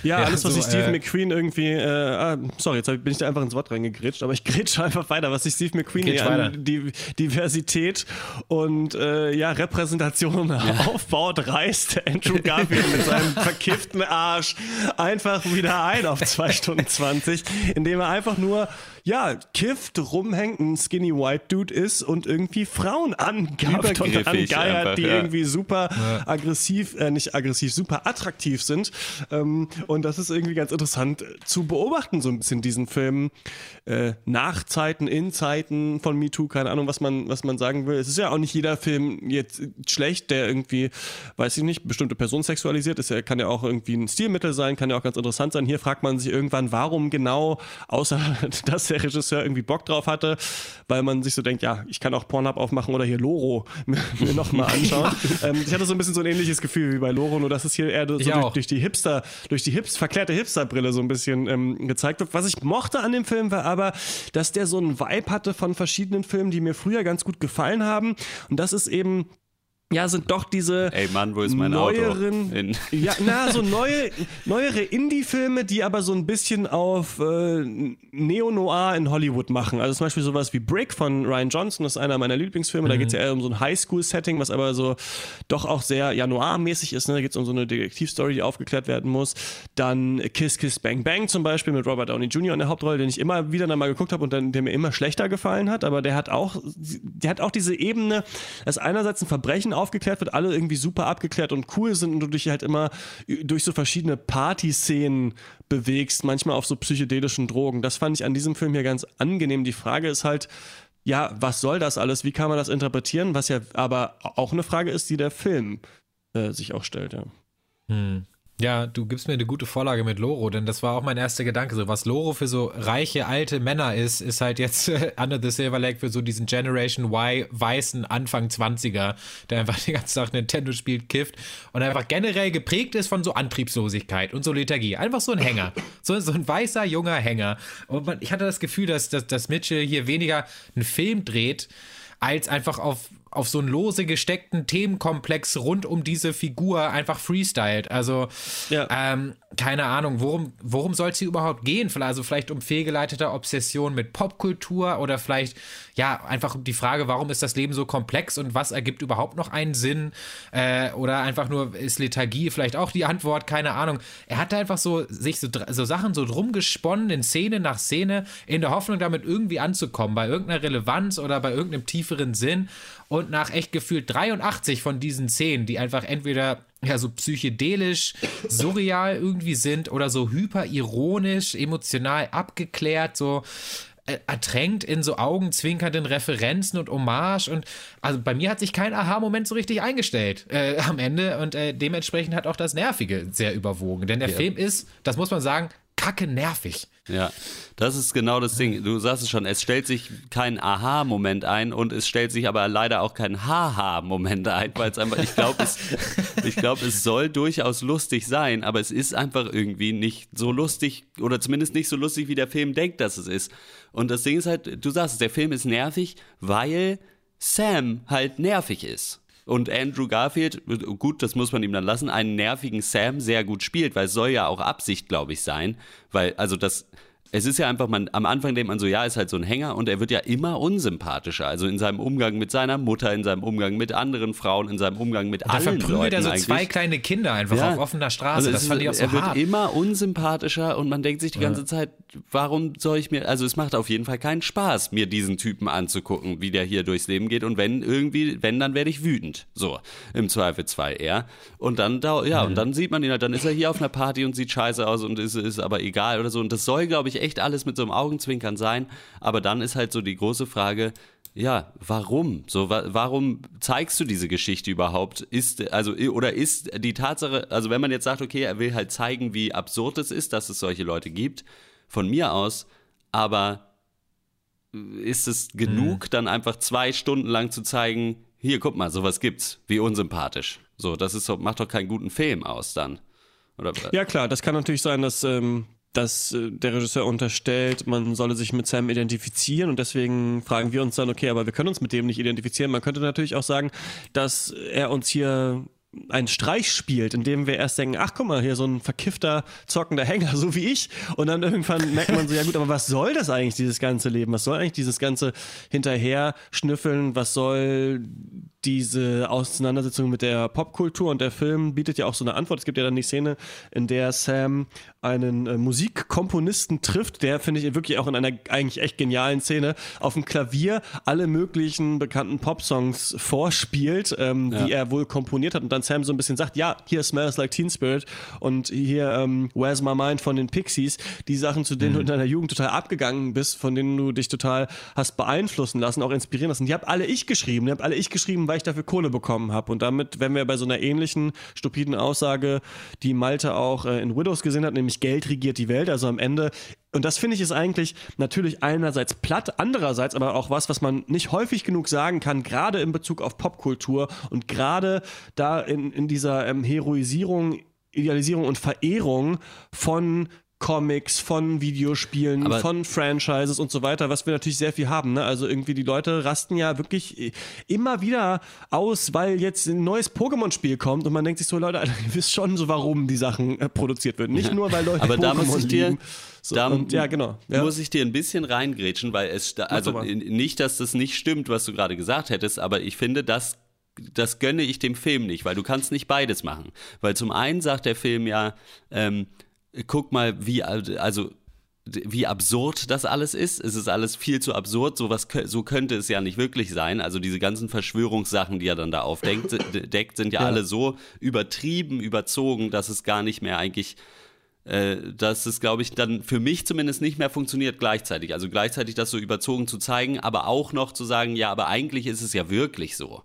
Ja, alles, was so, sich Steve äh, McQueen irgendwie, äh, ah, sorry, jetzt bin ich da einfach ins Wort reingegrätscht, aber ich grätsche einfach weiter, was sich Steve McQueen hier an die Diversität und äh, ja, Repräsentation aufbaut, reißt Andrew Garfield mit seinem verkifften Arsch einfach wieder ein auf 2 Stunden 20, indem er einfach nur ja, kifft, rumhängt, ein skinny white Dude ist und irgendwie Frauen angafft und angeiert, einfach, die ja. irgendwie super aggressiv, äh, nicht aggressiv, super attraktiv sind. Ähm, und das ist irgendwie ganz interessant äh, zu beobachten, so ein bisschen diesen Film. Äh, nach Zeiten, in Zeiten von MeToo, keine Ahnung, was man, was man sagen will. Es ist ja auch nicht jeder Film jetzt schlecht, der irgendwie, weiß ich nicht, bestimmte Personen sexualisiert ist. Ja, kann ja auch irgendwie ein Stilmittel sein, kann ja auch ganz interessant sein. Hier fragt man sich irgendwann, warum genau, außer dass der Regisseur irgendwie Bock drauf hatte, weil man sich so denkt, ja, ich kann auch Pornhub aufmachen oder hier Loro mir, mir nochmal anschauen. ähm, ich hatte so ein bisschen so ein ähnliches Gefühl wie bei Loro, nur dass es hier eher so durch, durch die Hipster, durch die Hips, verklärte Hipsterbrille so ein bisschen ähm, gezeigt wird. Was ich mochte an dem Film war aber, dass der so einen Vibe hatte von verschiedenen Filmen, die mir früher ganz gut gefallen haben. Und das ist eben ja, sind doch diese Ey Mann, wo ist mein neueren, Auto? In ja, na, so neue, neuere Indie-Filme, die aber so ein bisschen auf äh, Neo-Noir in Hollywood machen. Also zum Beispiel sowas wie Brick von Ryan Johnson, das ist einer meiner Lieblingsfilme. Mhm. Da geht es ja eher um so ein Highschool-Setting, was aber so doch auch sehr ja, noir-mäßig ist. Ne? Da geht es um so eine Detektivstory, die aufgeklärt werden muss. Dann Kiss Kiss Bang Bang zum Beispiel mit Robert Downey Jr. in der Hauptrolle, den ich immer wieder dann mal geguckt habe und dann, der mir immer schlechter gefallen hat. Aber der hat auch, der hat auch diese Ebene, dass einerseits ein Verbrechen aufgeklärt wird, alle irgendwie super abgeklärt und cool sind und du dich halt immer durch so verschiedene Partyszenen bewegst, manchmal auf so psychedelischen Drogen. Das fand ich an diesem Film hier ganz angenehm. Die Frage ist halt, ja, was soll das alles? Wie kann man das interpretieren? Was ja aber auch eine Frage ist, die der Film äh, sich auch stellt, ja. Hm. Ja, du gibst mir eine gute Vorlage mit Loro, denn das war auch mein erster Gedanke. So, was Loro für so reiche alte Männer ist, ist halt jetzt Under the Silver Lake für so diesen Generation Y weißen Anfang 20er, der einfach den ganzen Tag Nintendo spielt, kifft und einfach generell geprägt ist von so Antriebslosigkeit und so Lethargie. Einfach so ein Hänger. So, so ein weißer, junger Hänger. Und man, ich hatte das Gefühl, dass, dass, dass Mitchell hier weniger einen Film dreht, als einfach auf auf so einen lose gesteckten Themenkomplex rund um diese Figur einfach freestylt. Also, ja. ähm, keine Ahnung, worum, worum soll es hier überhaupt gehen? Also vielleicht um fehlgeleitete Obsession mit Popkultur oder vielleicht, ja, einfach die Frage, warum ist das Leben so komplex und was ergibt überhaupt noch einen Sinn? Äh, oder einfach nur, ist Lethargie vielleicht auch die Antwort? Keine Ahnung. Er hat einfach so sich so, so Sachen so drum gesponnen in Szene nach Szene in der Hoffnung, damit irgendwie anzukommen, bei irgendeiner Relevanz oder bei irgendeinem tieferen Sinn. Und nach echt gefühlt 83 von diesen Szenen, die einfach entweder ja so psychedelisch, surreal irgendwie sind oder so hyperironisch, emotional abgeklärt, so ertränkt in so augenzwinkernden Referenzen und Hommage und also bei mir hat sich kein Aha-Moment so richtig eingestellt äh, am Ende und äh, dementsprechend hat auch das Nervige sehr überwogen, denn der ja. Film ist, das muss man sagen, kacke nervig. Ja, das ist genau das Ding. Du sagst es schon, es stellt sich kein Aha-Moment ein und es stellt sich aber leider auch kein Haha-Moment ein, weil es einfach, ich glaube, es, ich es soll durchaus lustig sein, aber es ist einfach irgendwie nicht so lustig oder zumindest nicht so lustig, wie der Film denkt, dass es ist. Und das Ding ist halt, du sagst es, der Film ist nervig, weil Sam halt nervig ist und Andrew Garfield, gut, das muss man ihm dann lassen, einen nervigen Sam sehr gut spielt, weil es soll ja auch Absicht, glaube ich, sein, weil, also das, es ist ja einfach, man, am Anfang denkt man so, ja, ist halt so ein Hänger und er wird ja immer unsympathischer. Also in seinem Umgang mit seiner Mutter, in seinem Umgang mit anderen Frauen, in seinem Umgang mit und allen Leuten. Da verprügelt er so zwei kleine Kinder einfach ja. auf offener Straße. Also das fand ich auch so Er hart. wird immer unsympathischer und man denkt sich die ganze ja. Zeit, warum soll ich mir, also es macht auf jeden Fall keinen Spaß, mir diesen Typen anzugucken, wie der hier durchs Leben geht. Und wenn irgendwie, wenn, dann werde ich wütend. So, im Zweifelsfall eher. Und dann, ja, mhm. und dann sieht man ihn halt, dann ist er hier auf einer Party und sieht scheiße aus und ist, ist aber egal oder so. Und das soll, glaube ich, echt alles mit so einem Augenzwinkern sein. Aber dann ist halt so die große Frage, ja, warum? So, wa warum zeigst du diese Geschichte überhaupt? Ist, also, oder ist die Tatsache, also wenn man jetzt sagt, okay, er will halt zeigen, wie absurd es ist, dass es solche Leute gibt, von mir aus, aber ist es genug, mhm. dann einfach zwei Stunden lang zu zeigen, hier, guck mal, sowas gibt's, wie unsympathisch. So, das ist, macht doch keinen guten Film aus dann. Oder? Ja, klar, das kann natürlich sein, dass ähm, dass äh, der Regisseur unterstellt, man solle sich mit Sam identifizieren und deswegen fragen wir uns dann, okay, aber wir können uns mit dem nicht identifizieren. Man könnte natürlich auch sagen, dass er uns hier einen Streich spielt, in dem wir erst denken, ach guck mal, hier so ein verkiffter, zockender Hänger, so wie ich. Und dann irgendwann merkt man so, ja gut, aber was soll das eigentlich, dieses ganze Leben? Was soll eigentlich dieses ganze hinterher schnüffeln? Was soll diese Auseinandersetzung mit der Popkultur? Und der Film bietet ja auch so eine Antwort. Es gibt ja dann die Szene, in der Sam einen äh, Musikkomponisten trifft, der, finde ich, wirklich auch in einer eigentlich echt genialen Szene auf dem Klavier alle möglichen bekannten Popsongs vorspielt, ähm, ja. die er wohl komponiert hat und dann Sam so ein bisschen sagt, ja, hier Smells Like Teen Spirit und hier ähm, Where's My Mind von den Pixies, die Sachen, zu denen mhm. du in deiner Jugend total abgegangen bist, von denen du dich total hast beeinflussen lassen, auch inspirieren lassen. Die habe alle ich geschrieben, die habe alle ich geschrieben, weil ich dafür Kohle bekommen habe. Und damit, wenn wir bei so einer ähnlichen stupiden Aussage, die Malte auch äh, in Widows gesehen hat, nämlich Geld regiert die Welt, also am Ende und das finde ich ist eigentlich natürlich einerseits platt, andererseits aber auch was, was man nicht häufig genug sagen kann, gerade in Bezug auf Popkultur und gerade da in, in dieser ähm, Heroisierung, Idealisierung und Verehrung von Comics, von Videospielen, Aber von Franchises und so weiter, was wir natürlich sehr viel haben. Ne? Also irgendwie die Leute rasten ja wirklich immer wieder aus, weil jetzt ein neues Pokémon-Spiel kommt und man denkt sich so, Leute, Alter, ihr wisst schon so, warum die Sachen äh, produziert werden. Nicht nur, weil Leute Aber da muss ich dir, so, da und, ja, genau. Ja. muss ich dir ein bisschen reingrätschen, weil es, also nicht, dass das nicht stimmt, was du gerade gesagt hättest, aber ich finde, das das gönne ich dem Film nicht, weil du kannst nicht beides machen. Weil zum einen sagt der Film ja, ähm, guck mal, wie, also wie absurd das alles ist. Es ist alles viel zu absurd. So, was, so könnte es ja nicht wirklich sein. Also diese ganzen Verschwörungssachen, die er dann da aufdeckt, deckt, sind ja, ja, alle so übertrieben, überzogen, dass es gar nicht mehr eigentlich, äh, dass es, glaube ich, dann für mich zumindest nicht mehr funktioniert gleichzeitig. Also gleichzeitig das so überzogen zu zeigen, aber auch noch zu sagen, ja, aber eigentlich ist es ja wirklich so.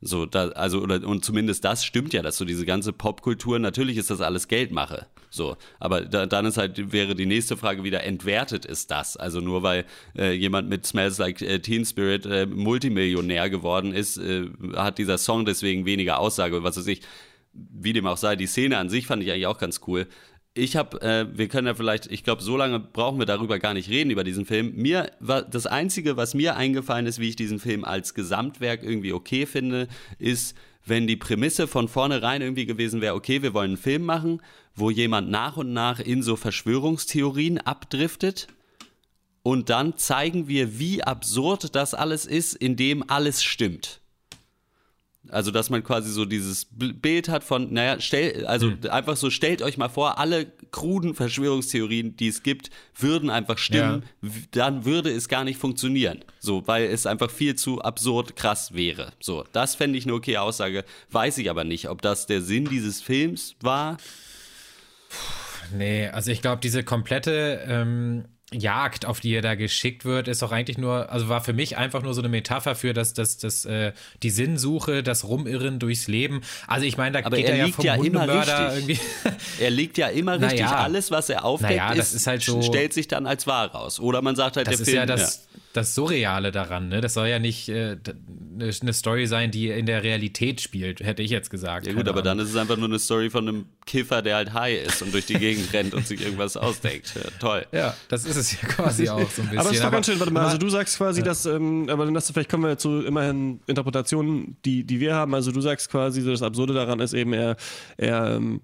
So, da, also, oder, und zumindest das stimmt ja, dass so diese ganze Popkultur, natürlich ist das alles Geldmache. So, aber da, dann ist halt, wäre die nächste Frage wieder, entwertet ist das? Also nur weil äh, jemand mit Smells Like äh, Teen Spirit äh, Multimillionär geworden ist, äh, hat dieser Song deswegen weniger Aussage, was weiß ich. Wie dem auch sei, die Szene an sich fand ich eigentlich auch ganz cool ich habe, äh, wir können ja vielleicht, ich glaube, so lange brauchen wir darüber gar nicht reden, über diesen Film. Mir war das Einzige, was mir eingefallen ist, wie ich diesen Film als Gesamtwerk irgendwie okay finde, ist, wenn die Prämisse von vornherein irgendwie gewesen wäre, okay, wir wollen einen Film machen, wo jemand nach und nach in so Verschwörungstheorien abdriftet. Und dann zeigen wir, wie absurd das alles ist, indem alles stimmt. Also, dass man quasi so dieses Bild hat von, naja, stell, also mhm. einfach so, stellt euch mal vor, alle kruden Verschwörungstheorien, die es gibt, würden einfach stimmen, ja. dann würde es gar nicht funktionieren. So, weil es einfach viel zu absurd krass wäre. So, das fände ich eine okay Aussage, weiß ich aber nicht, ob das der Sinn dieses Films war. Nee, also ich glaube, diese komplette ähm, Jagd, auf die er da geschickt wird, ist doch eigentlich nur, also war für mich einfach nur so eine Metapher für das, das, das, äh, die Sinnsuche, das Rumirren durchs Leben. Also ich meine, da Aber geht er, er liegt ja, vom ja immer richtig. Irgendwie. Er liegt ja immer richtig. Naja. Alles, was er aufdeckt, naja, ist, ist halt so, stellt sich dann als wahr raus. Oder man sagt halt, das der ist Film, ja das, ja das Surreale daran. Ne? Das soll ja nicht äh, eine Story sein, die in der Realität spielt, hätte ich jetzt gesagt. Ja gut, aber dann ist es einfach nur eine Story von einem Kiffer, der halt high ist und durch die Gegend rennt und sich irgendwas ausdenkt. Ja, toll. Ja, das ist es ja quasi auch so ein bisschen. aber es ist doch ganz schön, warte mal, also du sagst quasi, ja. dass, ähm, aber dann hast du, vielleicht kommen wir zu immerhin Interpretationen, die, die wir haben. Also du sagst quasi, das Absurde daran ist eben, er, er ähm,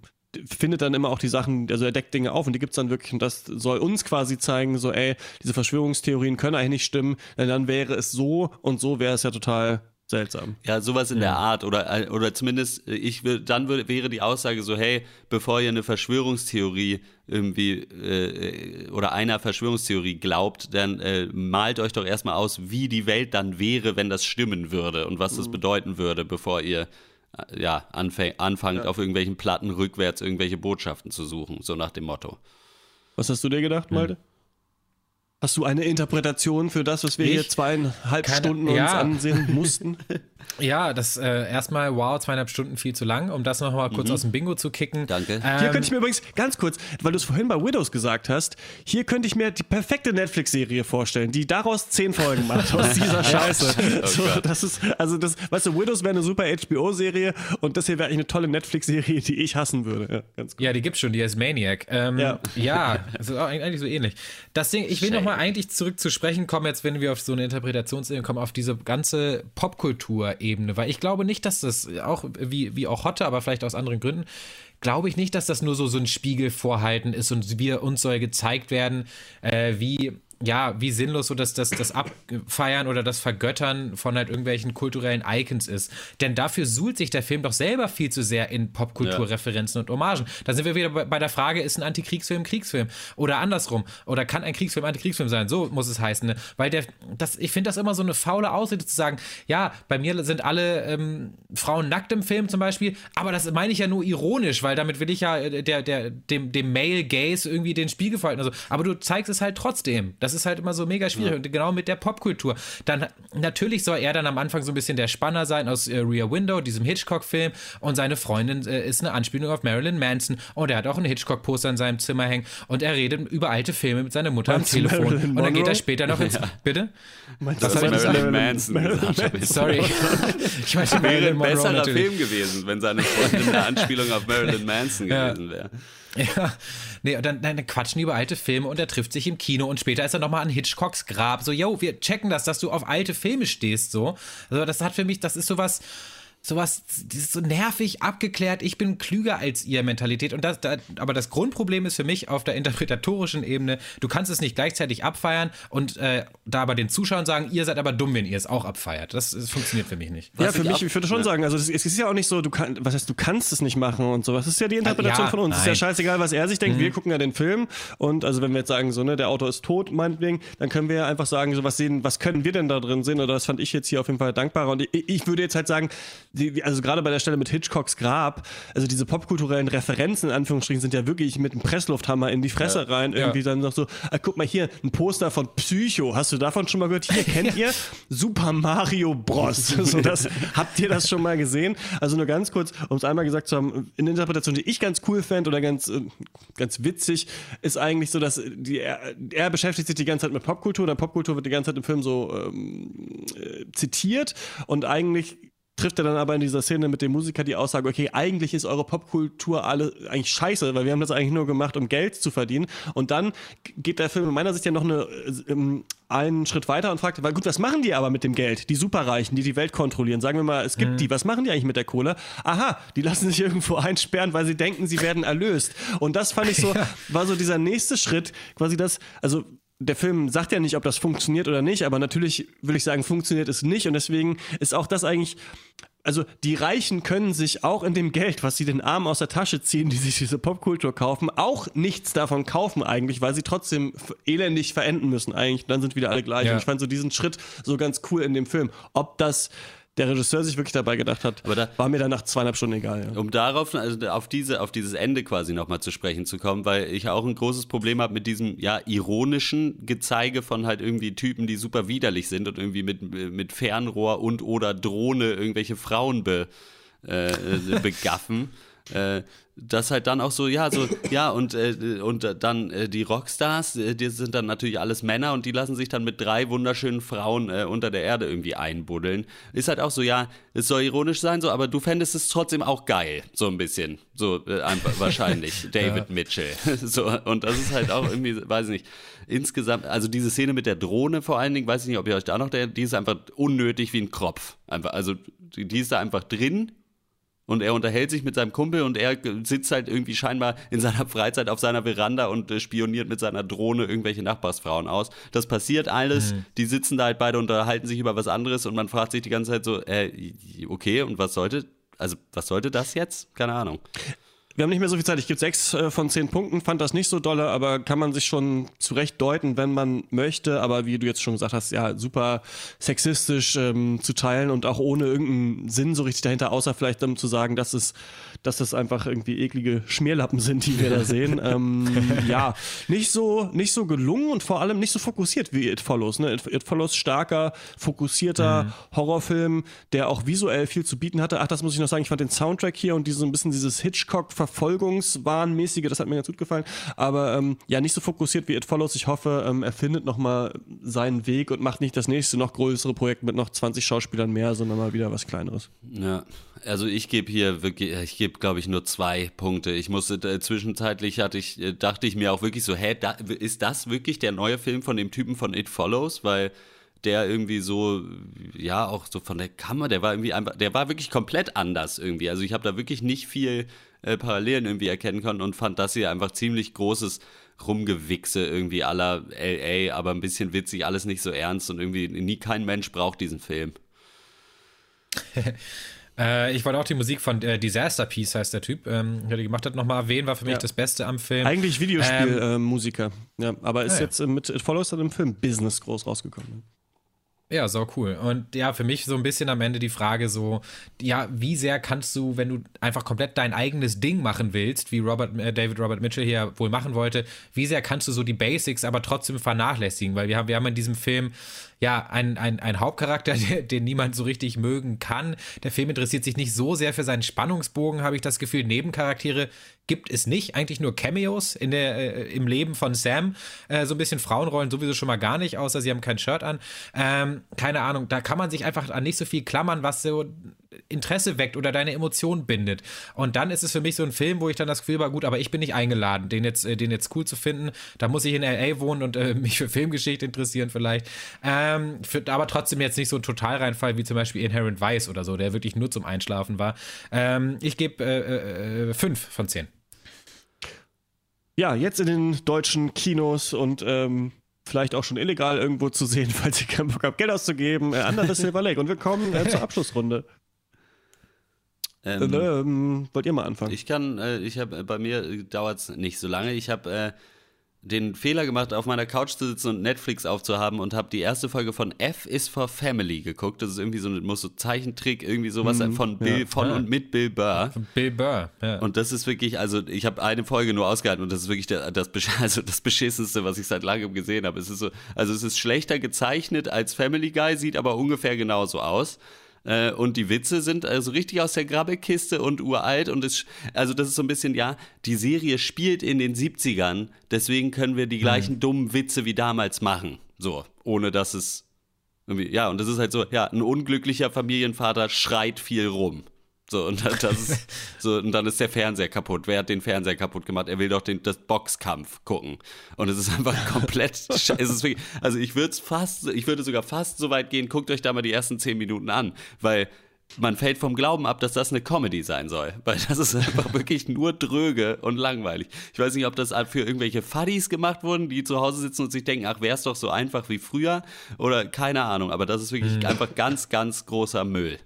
findet dann immer auch die Sachen, also er deckt Dinge auf und die gibt es dann wirklich und das soll uns quasi zeigen, so ey, diese Verschwörungstheorien können eigentlich nicht stimmen, denn dann wäre es so und so wäre es ja total seltsam. Ja, sowas in ja. der Art oder oder zumindest ich will, dann würde, wäre die Aussage so, hey, bevor ihr eine Verschwörungstheorie irgendwie äh, oder einer Verschwörungstheorie glaubt, dann äh, malt euch doch erstmal aus, wie die Welt dann wäre, wenn das stimmen würde und was das mhm. bedeuten würde, bevor ihr ja, anfangt, ja. auf irgendwelchen Platten rückwärts irgendwelche Botschaften zu suchen, so nach dem Motto. Was hast du dir gedacht, Malte? Hm. Hast du eine Interpretation für das, was wir ich? hier zweieinhalb Keine, Stunden uns ja. ansehen mussten? Ja, das äh, erstmal, wow, zweieinhalb Stunden viel zu lang, um das nochmal kurz mhm. aus dem Bingo zu kicken. Danke. Ähm, hier könnte ich mir übrigens, ganz kurz, weil du es vorhin bei Widows gesagt hast, hier könnte ich mir die perfekte Netflix-Serie vorstellen, die daraus zehn Folgen macht, aus dieser Scheiße. oh so, das ist, also das, weißt du, Widows wäre eine super HBO-Serie und das hier wäre eigentlich eine tolle Netflix-Serie, die ich hassen würde. Ja, ja, die gibt's schon, die heißt Maniac. Ähm, ja. ja, also eigentlich so ähnlich. Das Ding, ich will nochmal eigentlich zurück zu sprechen kommen, jetzt wenn wir auf so eine Interpretationsebene kommen, auf diese ganze Popkultur Ebene, weil ich glaube nicht, dass das auch wie, wie auch Hotte, aber vielleicht aus anderen Gründen, glaube ich nicht, dass das nur so, so ein Spiegel vorhalten ist und wir uns soll gezeigt werden, äh, wie ja, wie sinnlos so dass das, das Abfeiern oder das Vergöttern von halt irgendwelchen kulturellen Icons ist. Denn dafür suhlt sich der Film doch selber viel zu sehr in Popkulturreferenzen ja. und Hommagen. Da sind wir wieder bei der Frage, ist ein Antikriegsfilm Kriegsfilm? Oder andersrum. Oder kann ein Kriegsfilm Antikriegsfilm sein? So muss es heißen. Ne? Weil der, das, ich finde das immer so eine faule Ausrede zu sagen, ja, bei mir sind alle ähm, Frauen nackt im Film zum Beispiel, aber das meine ich ja nur ironisch, weil damit will ich ja äh, der, der, dem, dem Male Gaze irgendwie den Spiegel verhalten. Also, aber du zeigst es halt trotzdem Das ist halt immer so mega schwierig. Ja. Und genau mit der Popkultur. Dann, natürlich soll er dann am Anfang so ein bisschen der Spanner sein aus äh, Rear Window, diesem Hitchcock-Film. Und seine Freundin äh, ist eine Anspielung auf Marilyn Manson. Und er hat auch ein Hitchcock-Poster in seinem Zimmer hängen. Und er redet über alte Filme mit seiner Mutter Meinst am Telefon. Marilyn und dann geht er später noch ins. Ja. Bitte? Meinst das, das ist Marilyn Manson. Marilyn Sorry. ich meine, wäre ein besserer natürlich. Film gewesen, wenn seine Freundin eine Anspielung auf Marilyn Manson gewesen wäre. Ja, nee, und dann, dann quatschen die über alte Filme und er trifft sich im Kino und später ist er nochmal an Hitchcocks Grab. So, yo, wir checken das, dass du auf alte Filme stehst, so. Also, das hat für mich, das ist sowas, sowas, das ist so nervig, abgeklärt, ich bin klüger als ihr Mentalität. Und das, da, aber das Grundproblem ist für mich auf der interpretatorischen Ebene, du kannst es nicht gleichzeitig abfeiern und äh, da aber den Zuschauern sagen, ihr seid aber dumm, wenn ihr es auch abfeiert. Das, das funktioniert für mich nicht. Ja, für mich, ich würde schon ja. sagen, also es ist ja auch nicht so, du kann, was heißt, du kannst es nicht machen und sowas. Das ist ja die Interpretation ja, von uns. Es ist ja scheißegal, was er sich denkt. Mhm. Wir gucken ja den Film und also wenn wir jetzt sagen, so, ne, der Autor ist tot, meinetwegen, dann können wir ja einfach sagen, so was sehen, was können wir denn da drin sehen? Oder das fand ich jetzt hier auf jeden Fall dankbarer. Und ich, ich würde jetzt halt sagen, die, also gerade bei der Stelle mit Hitchcocks Grab, also diese popkulturellen Referenzen in Anführungsstrichen sind ja wirklich mit einem Presslufthammer in die Fresse ja, rein. Irgendwie ja. dann noch so, ah, guck mal hier, ein Poster von Psycho. Hast du davon schon mal gehört? Hier kennt ihr Super Mario Bros. so, das, habt ihr das schon mal gesehen? Also nur ganz kurz, um es einmal gesagt zu haben, in der Interpretation, die ich ganz cool fände oder ganz, äh, ganz witzig, ist eigentlich so, dass die, er, er, beschäftigt sich die ganze Zeit mit Popkultur. Der Popkultur wird die ganze Zeit im Film so ähm, äh, zitiert und eigentlich trifft er dann aber in dieser Szene mit dem Musiker die Aussage, okay, eigentlich ist eure Popkultur alle eigentlich scheiße, weil wir haben das eigentlich nur gemacht, um Geld zu verdienen. Und dann geht der Film in meiner Sicht ja noch eine, äh, einen Schritt weiter und fragt, weil gut, was machen die aber mit dem Geld? Die Superreichen, die die Welt kontrollieren. Sagen wir mal, es gibt mhm. die, was machen die eigentlich mit der Kohle? Aha, die lassen sich irgendwo einsperren, weil sie denken, sie werden erlöst. Und das fand ich so, war so dieser nächste Schritt, quasi das, also der Film sagt ja nicht, ob das funktioniert oder nicht, aber natürlich will ich sagen, funktioniert es nicht und deswegen ist auch das eigentlich also die Reichen können sich auch in dem Geld, was sie den Armen aus der Tasche ziehen, die sich diese Popkultur kaufen, auch nichts davon kaufen eigentlich, weil sie trotzdem elendig verenden müssen eigentlich. Dann sind wieder alle gleich. Ja. Und ich fand so diesen Schritt so ganz cool in dem Film. Ob das der Regisseur sich wirklich dabei gedacht hat, da, war mir dann nach zweieinhalb Stunden egal. Ja. Um darauf, also auf diese, auf dieses Ende quasi nochmal zu sprechen zu kommen, weil ich auch ein großes Problem habe mit diesem, ja, ironischen Gezeige von halt irgendwie Typen, die super widerlich sind und irgendwie mit, mit Fernrohr und oder Drohne irgendwelche Frauen be, äh, äh begaffen. äh, das halt dann auch so, ja, so, ja, und, äh, und dann äh, die Rockstars, äh, die sind dann natürlich alles Männer und die lassen sich dann mit drei wunderschönen Frauen äh, unter der Erde irgendwie einbuddeln. Ist halt auch so, ja, es soll ironisch sein, so, aber du fändest es trotzdem auch geil, so ein bisschen. So, äh, einfach, wahrscheinlich. David ja. Mitchell. so, und das ist halt auch irgendwie, weiß ich nicht, insgesamt, also diese Szene mit der Drohne vor allen Dingen, weiß ich nicht, ob ihr euch da noch, der, die ist einfach unnötig wie ein Kropf. Einfach, also, die ist da einfach drin und er unterhält sich mit seinem Kumpel und er sitzt halt irgendwie scheinbar in seiner Freizeit auf seiner Veranda und äh, spioniert mit seiner Drohne irgendwelche Nachbarsfrauen aus. Das passiert alles. Mhm. Die sitzen da halt beide und unterhalten sich über was anderes und man fragt sich die ganze Zeit so, äh, okay, und was sollte, also was sollte das jetzt? Keine Ahnung. Wir haben nicht mehr so viel Zeit. Ich gebe sechs äh, von zehn Punkten. Fand das nicht so dolle, aber kann man sich schon zurecht deuten, wenn man möchte. Aber wie du jetzt schon gesagt hast, ja, super sexistisch ähm, zu teilen und auch ohne irgendeinen Sinn so richtig dahinter, außer vielleicht um zu sagen, dass es, dass das einfach irgendwie eklige Schmierlappen sind, die wir da sehen. ähm, ja, nicht so, nicht so gelungen und vor allem nicht so fokussiert wie It Follows. Ne? It, It Follows starker, fokussierter mhm. Horrorfilm, der auch visuell viel zu bieten hatte. Ach, das muss ich noch sagen. Ich fand den Soundtrack hier und diese, so ein bisschen dieses Hitchcock Verfolgungswahnmäßige, das hat mir ganz gut gefallen. Aber ähm, ja, nicht so fokussiert wie It Follows. Ich hoffe, ähm, er findet nochmal seinen Weg und macht nicht das nächste noch größere Projekt mit noch 20 Schauspielern mehr, sondern mal wieder was Kleineres. Ja, also ich gebe hier wirklich, ich gebe glaube ich nur zwei Punkte. Ich musste äh, zwischenzeitlich hatte ich, äh, dachte ich mir auch wirklich so, hä, da, ist das wirklich der neue Film von dem Typen von It Follows? Weil der irgendwie so, ja, auch so von der Kammer, der war irgendwie einfach, der war wirklich komplett anders irgendwie. Also ich habe da wirklich nicht viel äh, Parallelen irgendwie erkennen können und fand das hier einfach ziemlich großes Rumgewichse irgendwie aller LA, aber ein bisschen witzig, alles nicht so ernst und irgendwie nie kein Mensch braucht diesen Film. äh, ich wollte auch die Musik von äh, Disaster Piece, heißt der Typ, ähm, der die gemacht hat, nochmal erwähnen, war für mich ja. das Beste am Film. Eigentlich Videospielmusiker, ähm, äh, ja, aber ist ah, ja. jetzt mit It Follows dann im Film Business groß rausgekommen. Ja, so cool. Und ja, für mich so ein bisschen am Ende die Frage so, ja, wie sehr kannst du, wenn du einfach komplett dein eigenes Ding machen willst, wie Robert, äh, David Robert Mitchell hier wohl machen wollte, wie sehr kannst du so die Basics aber trotzdem vernachlässigen? Weil wir haben, wir haben in diesem Film ja, ein, ein, ein Hauptcharakter, den, den niemand so richtig mögen kann. Der Film interessiert sich nicht so sehr für seinen Spannungsbogen, habe ich das Gefühl. Nebencharaktere gibt es nicht, eigentlich nur Cameos in der, äh, im Leben von Sam. Äh, so ein bisschen Frauenrollen sowieso schon mal gar nicht, außer sie haben kein Shirt an. Ähm, keine Ahnung, da kann man sich einfach an nicht so viel klammern, was so Interesse weckt oder deine Emotionen bindet. Und dann ist es für mich so ein Film, wo ich dann das Gefühl habe, gut, aber ich bin nicht eingeladen, den jetzt, äh, den jetzt cool zu finden. Da muss ich in LA wohnen und äh, mich für Filmgeschichte interessieren vielleicht. Ähm, für, aber trotzdem jetzt nicht so ein Totalreinfall wie zum Beispiel Inherent Vice oder so, der wirklich nur zum Einschlafen war. Ähm, ich gebe äh, äh, fünf von zehn. Ja, jetzt in den deutschen Kinos und ähm, vielleicht auch schon illegal irgendwo zu sehen, falls ihr keinen Bock habt, Geld auszugeben. Äh, Under the Silver Lake. Und wir kommen äh, zur Abschlussrunde. Ähm, ähm, wollt ihr mal anfangen? Ich kann, äh, ich habe, äh, bei mir äh, dauert es nicht so lange. Ich habe äh, den Fehler gemacht, auf meiner Couch zu sitzen und Netflix aufzuhaben und habe die erste Folge von F is for Family geguckt. Das ist irgendwie so, muss so Zeichentrick, irgendwie sowas mhm, von Bill, ja, von ja. und mit Bill Burr. Von Bill Burr, ja. Und das ist wirklich, also ich habe eine Folge nur ausgehalten und das ist wirklich der, das, also das Beschissenste, was ich seit langem gesehen habe. Es ist so, also es ist schlechter gezeichnet als Family Guy, sieht aber ungefähr genauso aus. Äh, und die Witze sind also richtig aus der Grabbelkiste und uralt. Und es, also das ist so ein bisschen, ja, die Serie spielt in den 70ern, deswegen können wir die gleichen mhm. dummen Witze wie damals machen. So, ohne dass es irgendwie, ja, und das ist halt so, ja, ein unglücklicher Familienvater schreit viel rum. So, und das ist, so, und dann ist der Fernseher kaputt. Wer hat den Fernseher kaputt gemacht? Er will doch den, das Boxkampf gucken. Und es ist einfach komplett scheiße. Also ich würde fast, ich würde sogar fast so weit gehen, guckt euch da mal die ersten zehn Minuten an, weil man fällt vom Glauben ab, dass das eine Comedy sein soll. Weil das ist einfach wirklich nur dröge und langweilig. Ich weiß nicht, ob das für irgendwelche Fuddies gemacht wurden, die zu Hause sitzen und sich denken, ach, wäre es doch so einfach wie früher. Oder keine Ahnung. Aber das ist wirklich hm. einfach ganz, ganz großer Müll.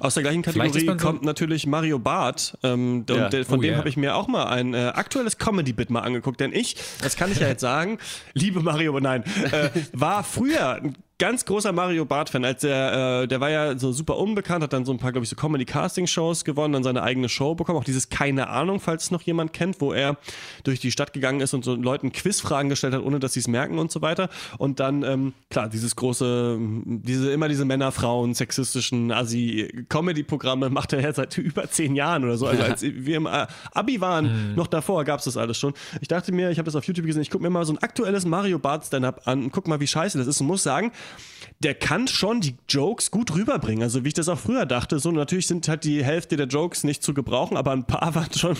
Aus der gleichen Kategorie so kommt natürlich Mario Barth. Ähm, ja. und, von oh, dem yeah. habe ich mir auch mal ein äh, aktuelles Comedy-Bit mal angeguckt. Denn ich, das kann ich ja jetzt sagen, liebe Mario, nein, äh, war früher ein ganz großer Mario Barth-Fan, als der, äh, der war ja so super unbekannt, hat dann so ein paar, glaube ich, so Comedy-Casting-Shows gewonnen, dann seine eigene Show bekommen, auch dieses Keine Ahnung, falls es noch jemand kennt, wo er durch die Stadt gegangen ist und so Leuten Quizfragen gestellt hat, ohne dass sie es merken und so weiter. Und dann, ähm, klar, dieses große, diese, immer diese Männer, Frauen, sexistischen Assi-Comedy-Programme macht er ja seit über zehn Jahren oder so. Also als wir im Abi waren, mhm. noch davor gab es das alles schon. Ich dachte mir, ich habe das auf YouTube gesehen, ich gucke mir mal so ein aktuelles Mario Barth Stand-Up an und guck mal, wie scheiße das ist und muss sagen, der kann schon die Jokes gut rüberbringen. Also wie ich das auch früher dachte. So natürlich sind halt die Hälfte der Jokes nicht zu gebrauchen, aber ein paar waren schon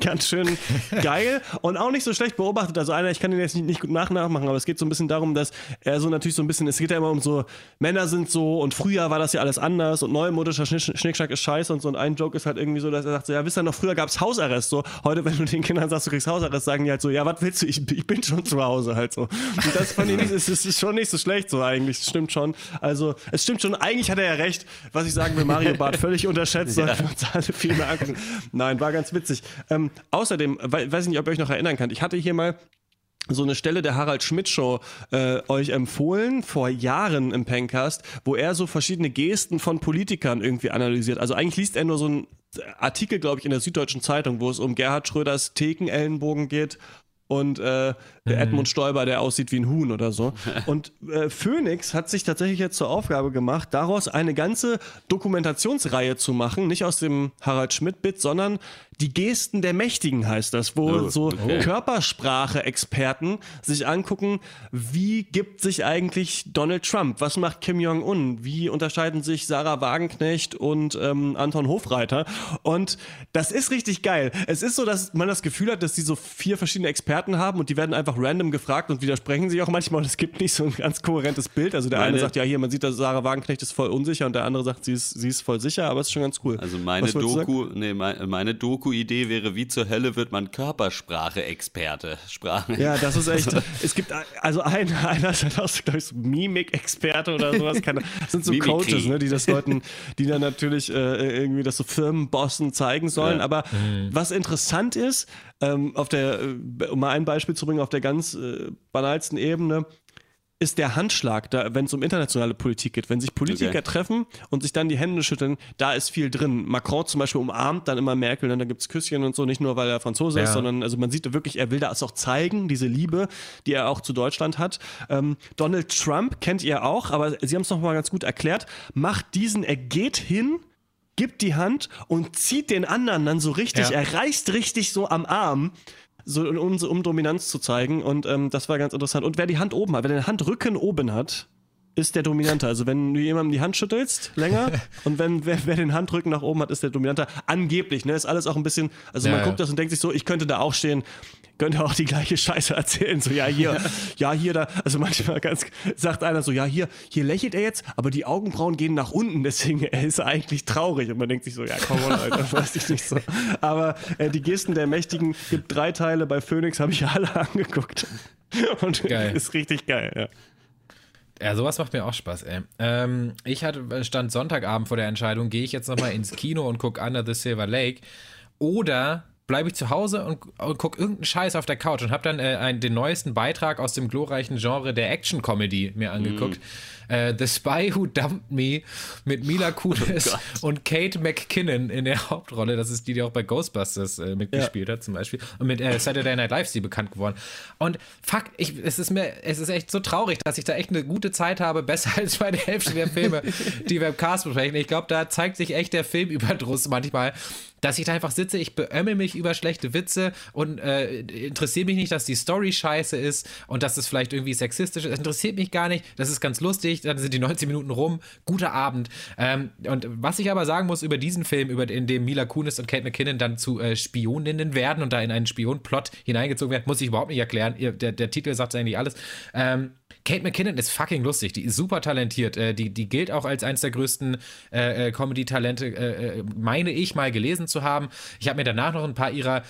ganz schön geil und auch nicht so schlecht beobachtet. Also einer, ich kann den jetzt nicht, nicht gut nachmachen, aber es geht so ein bisschen darum, dass er so natürlich so ein bisschen, es geht ja immer um so, Männer sind so und früher war das ja alles anders und neumodischer Schnickschnack ist scheiße und so. Und ein Joke ist halt irgendwie so, dass er sagt so, ja, wisst ihr noch, früher gab es Hausarrest. So, heute, wenn du den Kindern sagst, du kriegst Hausarrest, sagen die halt so, ja, was willst du, ich, ich bin schon zu Hause halt so. Und das fand ich nicht, es ist schon nicht so schlecht so eigentlich. Das stimmt schon. Also, es stimmt schon. Eigentlich hat er ja recht, was ich sagen will. Mario Bart völlig unterschätzt. Ja. Sollten wir uns alle viel mehr angucken. Nein, war ganz witzig. Ähm, außerdem, weiß ich nicht, ob ihr euch noch erinnern könnt. Ich hatte hier mal so eine Stelle der Harald Schmidt Show äh, euch empfohlen vor Jahren im Pencast, wo er so verschiedene Gesten von Politikern irgendwie analysiert. Also eigentlich liest er nur so einen Artikel, glaube ich, in der Süddeutschen Zeitung, wo es um Gerhard Schröders Thekenellenbogen geht und äh, mhm. Edmund Stoiber, der aussieht wie ein Huhn oder so. Und äh, Phoenix hat sich tatsächlich jetzt zur Aufgabe gemacht, daraus eine ganze Dokumentationsreihe zu machen, nicht aus dem Harald Schmidt-Bit, sondern die Gesten der Mächtigen heißt das, wo oh, so okay. Körpersprache-Experten sich angucken, wie gibt sich eigentlich Donald Trump? Was macht Kim Jong-un? Wie unterscheiden sich Sarah Wagenknecht und ähm, Anton Hofreiter? Und das ist richtig geil. Es ist so, dass man das Gefühl hat, dass die so vier verschiedene Experten haben und die werden einfach random gefragt und widersprechen sich auch manchmal und es gibt nicht so ein ganz kohärentes Bild. Also der meine, eine sagt, ja, hier, man sieht, dass Sarah Wagenknecht ist voll unsicher und der andere sagt, sie ist, sie ist voll sicher, aber es ist schon ganz cool. Also meine Doku, nee, meine, meine Doku Doku-Idee wäre, wie zur Hölle wird man Körpersprache-Experte? Sprache. Ja, das ist echt. es gibt also ein, einer ist auch, glaube ich, so Mimik-Experte oder sowas. Keine, das sind so Mimikry. Coaches, ne, die das Leuten, die dann natürlich äh, irgendwie das so Firmenbossen zeigen sollen. Ja. Aber mhm. was interessant ist, ähm, auf der, äh, um mal ein Beispiel zu bringen, auf der ganz äh, banalsten Ebene, ist der Handschlag, da, wenn es um internationale Politik geht. Wenn sich Politiker okay. treffen und sich dann die Hände schütteln, da ist viel drin. Macron zum Beispiel umarmt dann immer Merkel und da gibt es Küsschen und so, nicht nur weil er Franzose ja. ist, sondern also man sieht wirklich, er will das auch zeigen, diese Liebe, die er auch zu Deutschland hat. Ähm, Donald Trump kennt ihr auch, aber Sie haben es nochmal ganz gut erklärt, macht diesen, er geht hin, gibt die Hand und zieht den anderen dann so richtig, ja. er reißt richtig so am Arm so, um, um Dominanz zu zeigen. Und ähm, das war ganz interessant. Und wer die Hand oben hat, wer den Handrücken oben hat, ist der Dominante. Also wenn du jemandem die Hand schüttelst, länger, und wenn wer, wer, den Handrücken nach oben hat, ist der Dominante. Angeblich, ne? Ist alles auch ein bisschen, also ja, man guckt das und denkt sich so, ich könnte da auch stehen könnte auch die gleiche Scheiße erzählen. So, ja, hier, ja, hier, da. Also manchmal ganz, sagt einer so, ja, hier, hier lächelt er jetzt, aber die Augenbrauen gehen nach unten, deswegen er ist er eigentlich traurig. Und man denkt sich so, ja, komm mal, Alter, weiß ich nicht so. Aber äh, die Gesten der Mächtigen gibt drei Teile bei Phoenix, habe ich alle angeguckt. Und geil. ist richtig geil, ja. Ja, sowas macht mir auch Spaß, ey. Ähm, ich hatte, stand Sonntagabend vor der Entscheidung, gehe ich jetzt nochmal ins Kino und gucke Under the Silver Lake oder bleibe ich zu Hause und, und gucke irgendeinen Scheiß auf der Couch und habe dann äh, einen, den neuesten Beitrag aus dem glorreichen Genre der Action-Comedy mir angeguckt. Mm. Äh, The Spy Who Dumped Me mit Mila Kunis oh und Kate McKinnon in der Hauptrolle. Das ist die, die auch bei Ghostbusters äh, mitgespielt ja. hat zum Beispiel. Und mit äh, Saturday Night Live ist sie bekannt geworden. Und fuck, ich, es ist mir, es ist echt so traurig, dass ich da echt eine gute Zeit habe, besser als bei der Hälfte der Filme, die wir im Cast besprechen. Ich glaube, da zeigt sich echt der Filmüberdruss manchmal dass ich da einfach sitze, ich beömmel mich über schlechte Witze und äh, interessiere mich nicht, dass die Story scheiße ist und dass es vielleicht irgendwie sexistisch ist. Das interessiert mich gar nicht. Das ist ganz lustig. Dann sind die 90 Minuten rum. Guter Abend. Ähm, und was ich aber sagen muss über diesen Film, über, in dem Mila Kunis und Kate McKinnon dann zu äh, Spioninnen werden und da in einen Spionplot hineingezogen werden, muss ich überhaupt nicht erklären. Der, der Titel sagt eigentlich alles. Ähm, Kate McKinnon ist fucking lustig, die ist super talentiert. Äh, die, die gilt auch als eines der größten äh, äh Comedy-Talente, äh, äh, meine ich mal gelesen zu haben. Ich habe mir danach noch ein paar ihrer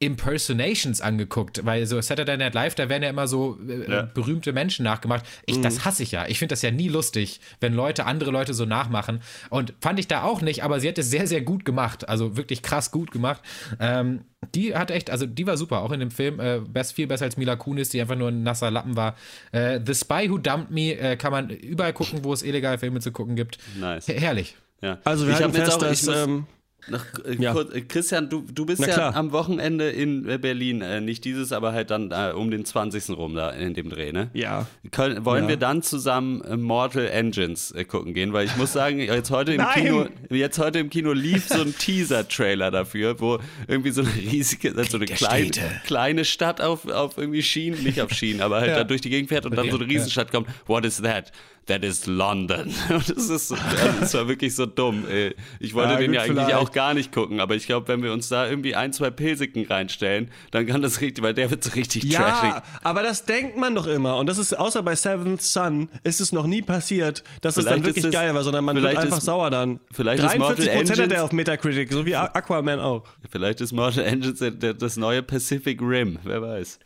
Impersonations angeguckt, weil so Saturday Night Live, da werden ja immer so äh, ja. berühmte Menschen nachgemacht. Ich, mhm. Das hasse ich ja. Ich finde das ja nie lustig, wenn Leute andere Leute so nachmachen. Und fand ich da auch nicht, aber sie hat es sehr, sehr gut gemacht. Also wirklich krass gut gemacht. Ähm, die hat echt, also die war super, auch in dem Film. Äh, best, viel besser als Mila Kunis, die einfach nur ein nasser Lappen war. Äh, The Spy Who Dumped Me äh, kann man überall gucken, wo es illegal Filme zu gucken gibt. Nice. Herrlich. Ja. Also wir ich habe jetzt auch, dass, ich muss, ähm, nach, äh, ja. kurz, äh, Christian, du, du bist ja am Wochenende in äh, Berlin. Äh, nicht dieses, aber halt dann äh, um den 20. rum da in dem Dreh, ne? Ja. Können, wollen ja. wir dann zusammen Mortal Engines gucken gehen? Weil ich muss sagen, jetzt heute im. Kino, jetzt heute im Kino lief so ein Teaser-Trailer dafür, wo irgendwie so eine riesige, so eine kleine, kleine Stadt auf, auf irgendwie Schienen, nicht auf Schienen, aber halt ja. da durch die Gegend fährt und dann so eine Riesenstadt kommt. What is that? That is London. das, ist, das war wirklich so dumm. Ich wollte ja, den ja eigentlich vielleicht. auch gar nicht gucken, aber ich glaube, wenn wir uns da irgendwie ein, zwei Pilsiken reinstellen, dann kann das richtig, weil der wird so richtig ja, trashig. aber das denkt man doch immer und das ist, außer bei Seventh Son, ist es noch nie passiert, dass vielleicht es dann wirklich es, geil war, sondern man wird einfach ist, sauer dann. Vielleicht 43 ist Mortal hat er auf Metacritic, so wie Aquaman auch. Vielleicht ist Mortal Engines das neue Pacific Rim, wer weiß.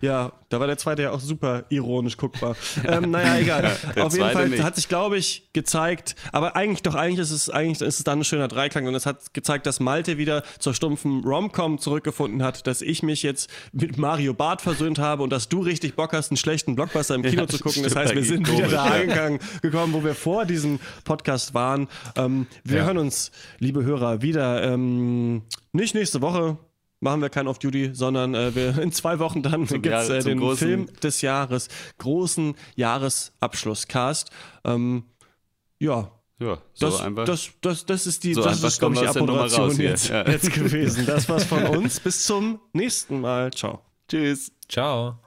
Ja, da war der zweite ja auch super ironisch guckbar. ähm, naja, egal. Auf jeden Fall nicht. hat sich, glaube ich, gezeigt, aber eigentlich doch, eigentlich ist es, eigentlich ist es dann ein schöner Dreiklang und es hat gezeigt, dass Malte wieder zur stumpfen Romcom zurückgefunden hat, dass ich mich jetzt mit Mario Barth versöhnt habe und dass du richtig Bock hast, einen schlechten Blockbuster im Kino ja, zu gucken. Das heißt, wir sind wieder da angegangen, gekommen, wo wir vor diesem Podcast waren. Ähm, wir ja. hören uns, liebe Hörer, wieder ähm, nicht nächste Woche, machen wir kein Off-Duty, sondern äh, wir, in zwei Wochen dann gibt es äh, den Film des Jahres, großen Jahresabschlusscast. Ähm, ja, ja, so das, einfach. Das, das, das ist die, so das ist, glaube ich, die Apparation jetzt, ja. jetzt gewesen. Das war's von uns. Bis zum nächsten Mal. Ciao. Tschüss. Ciao.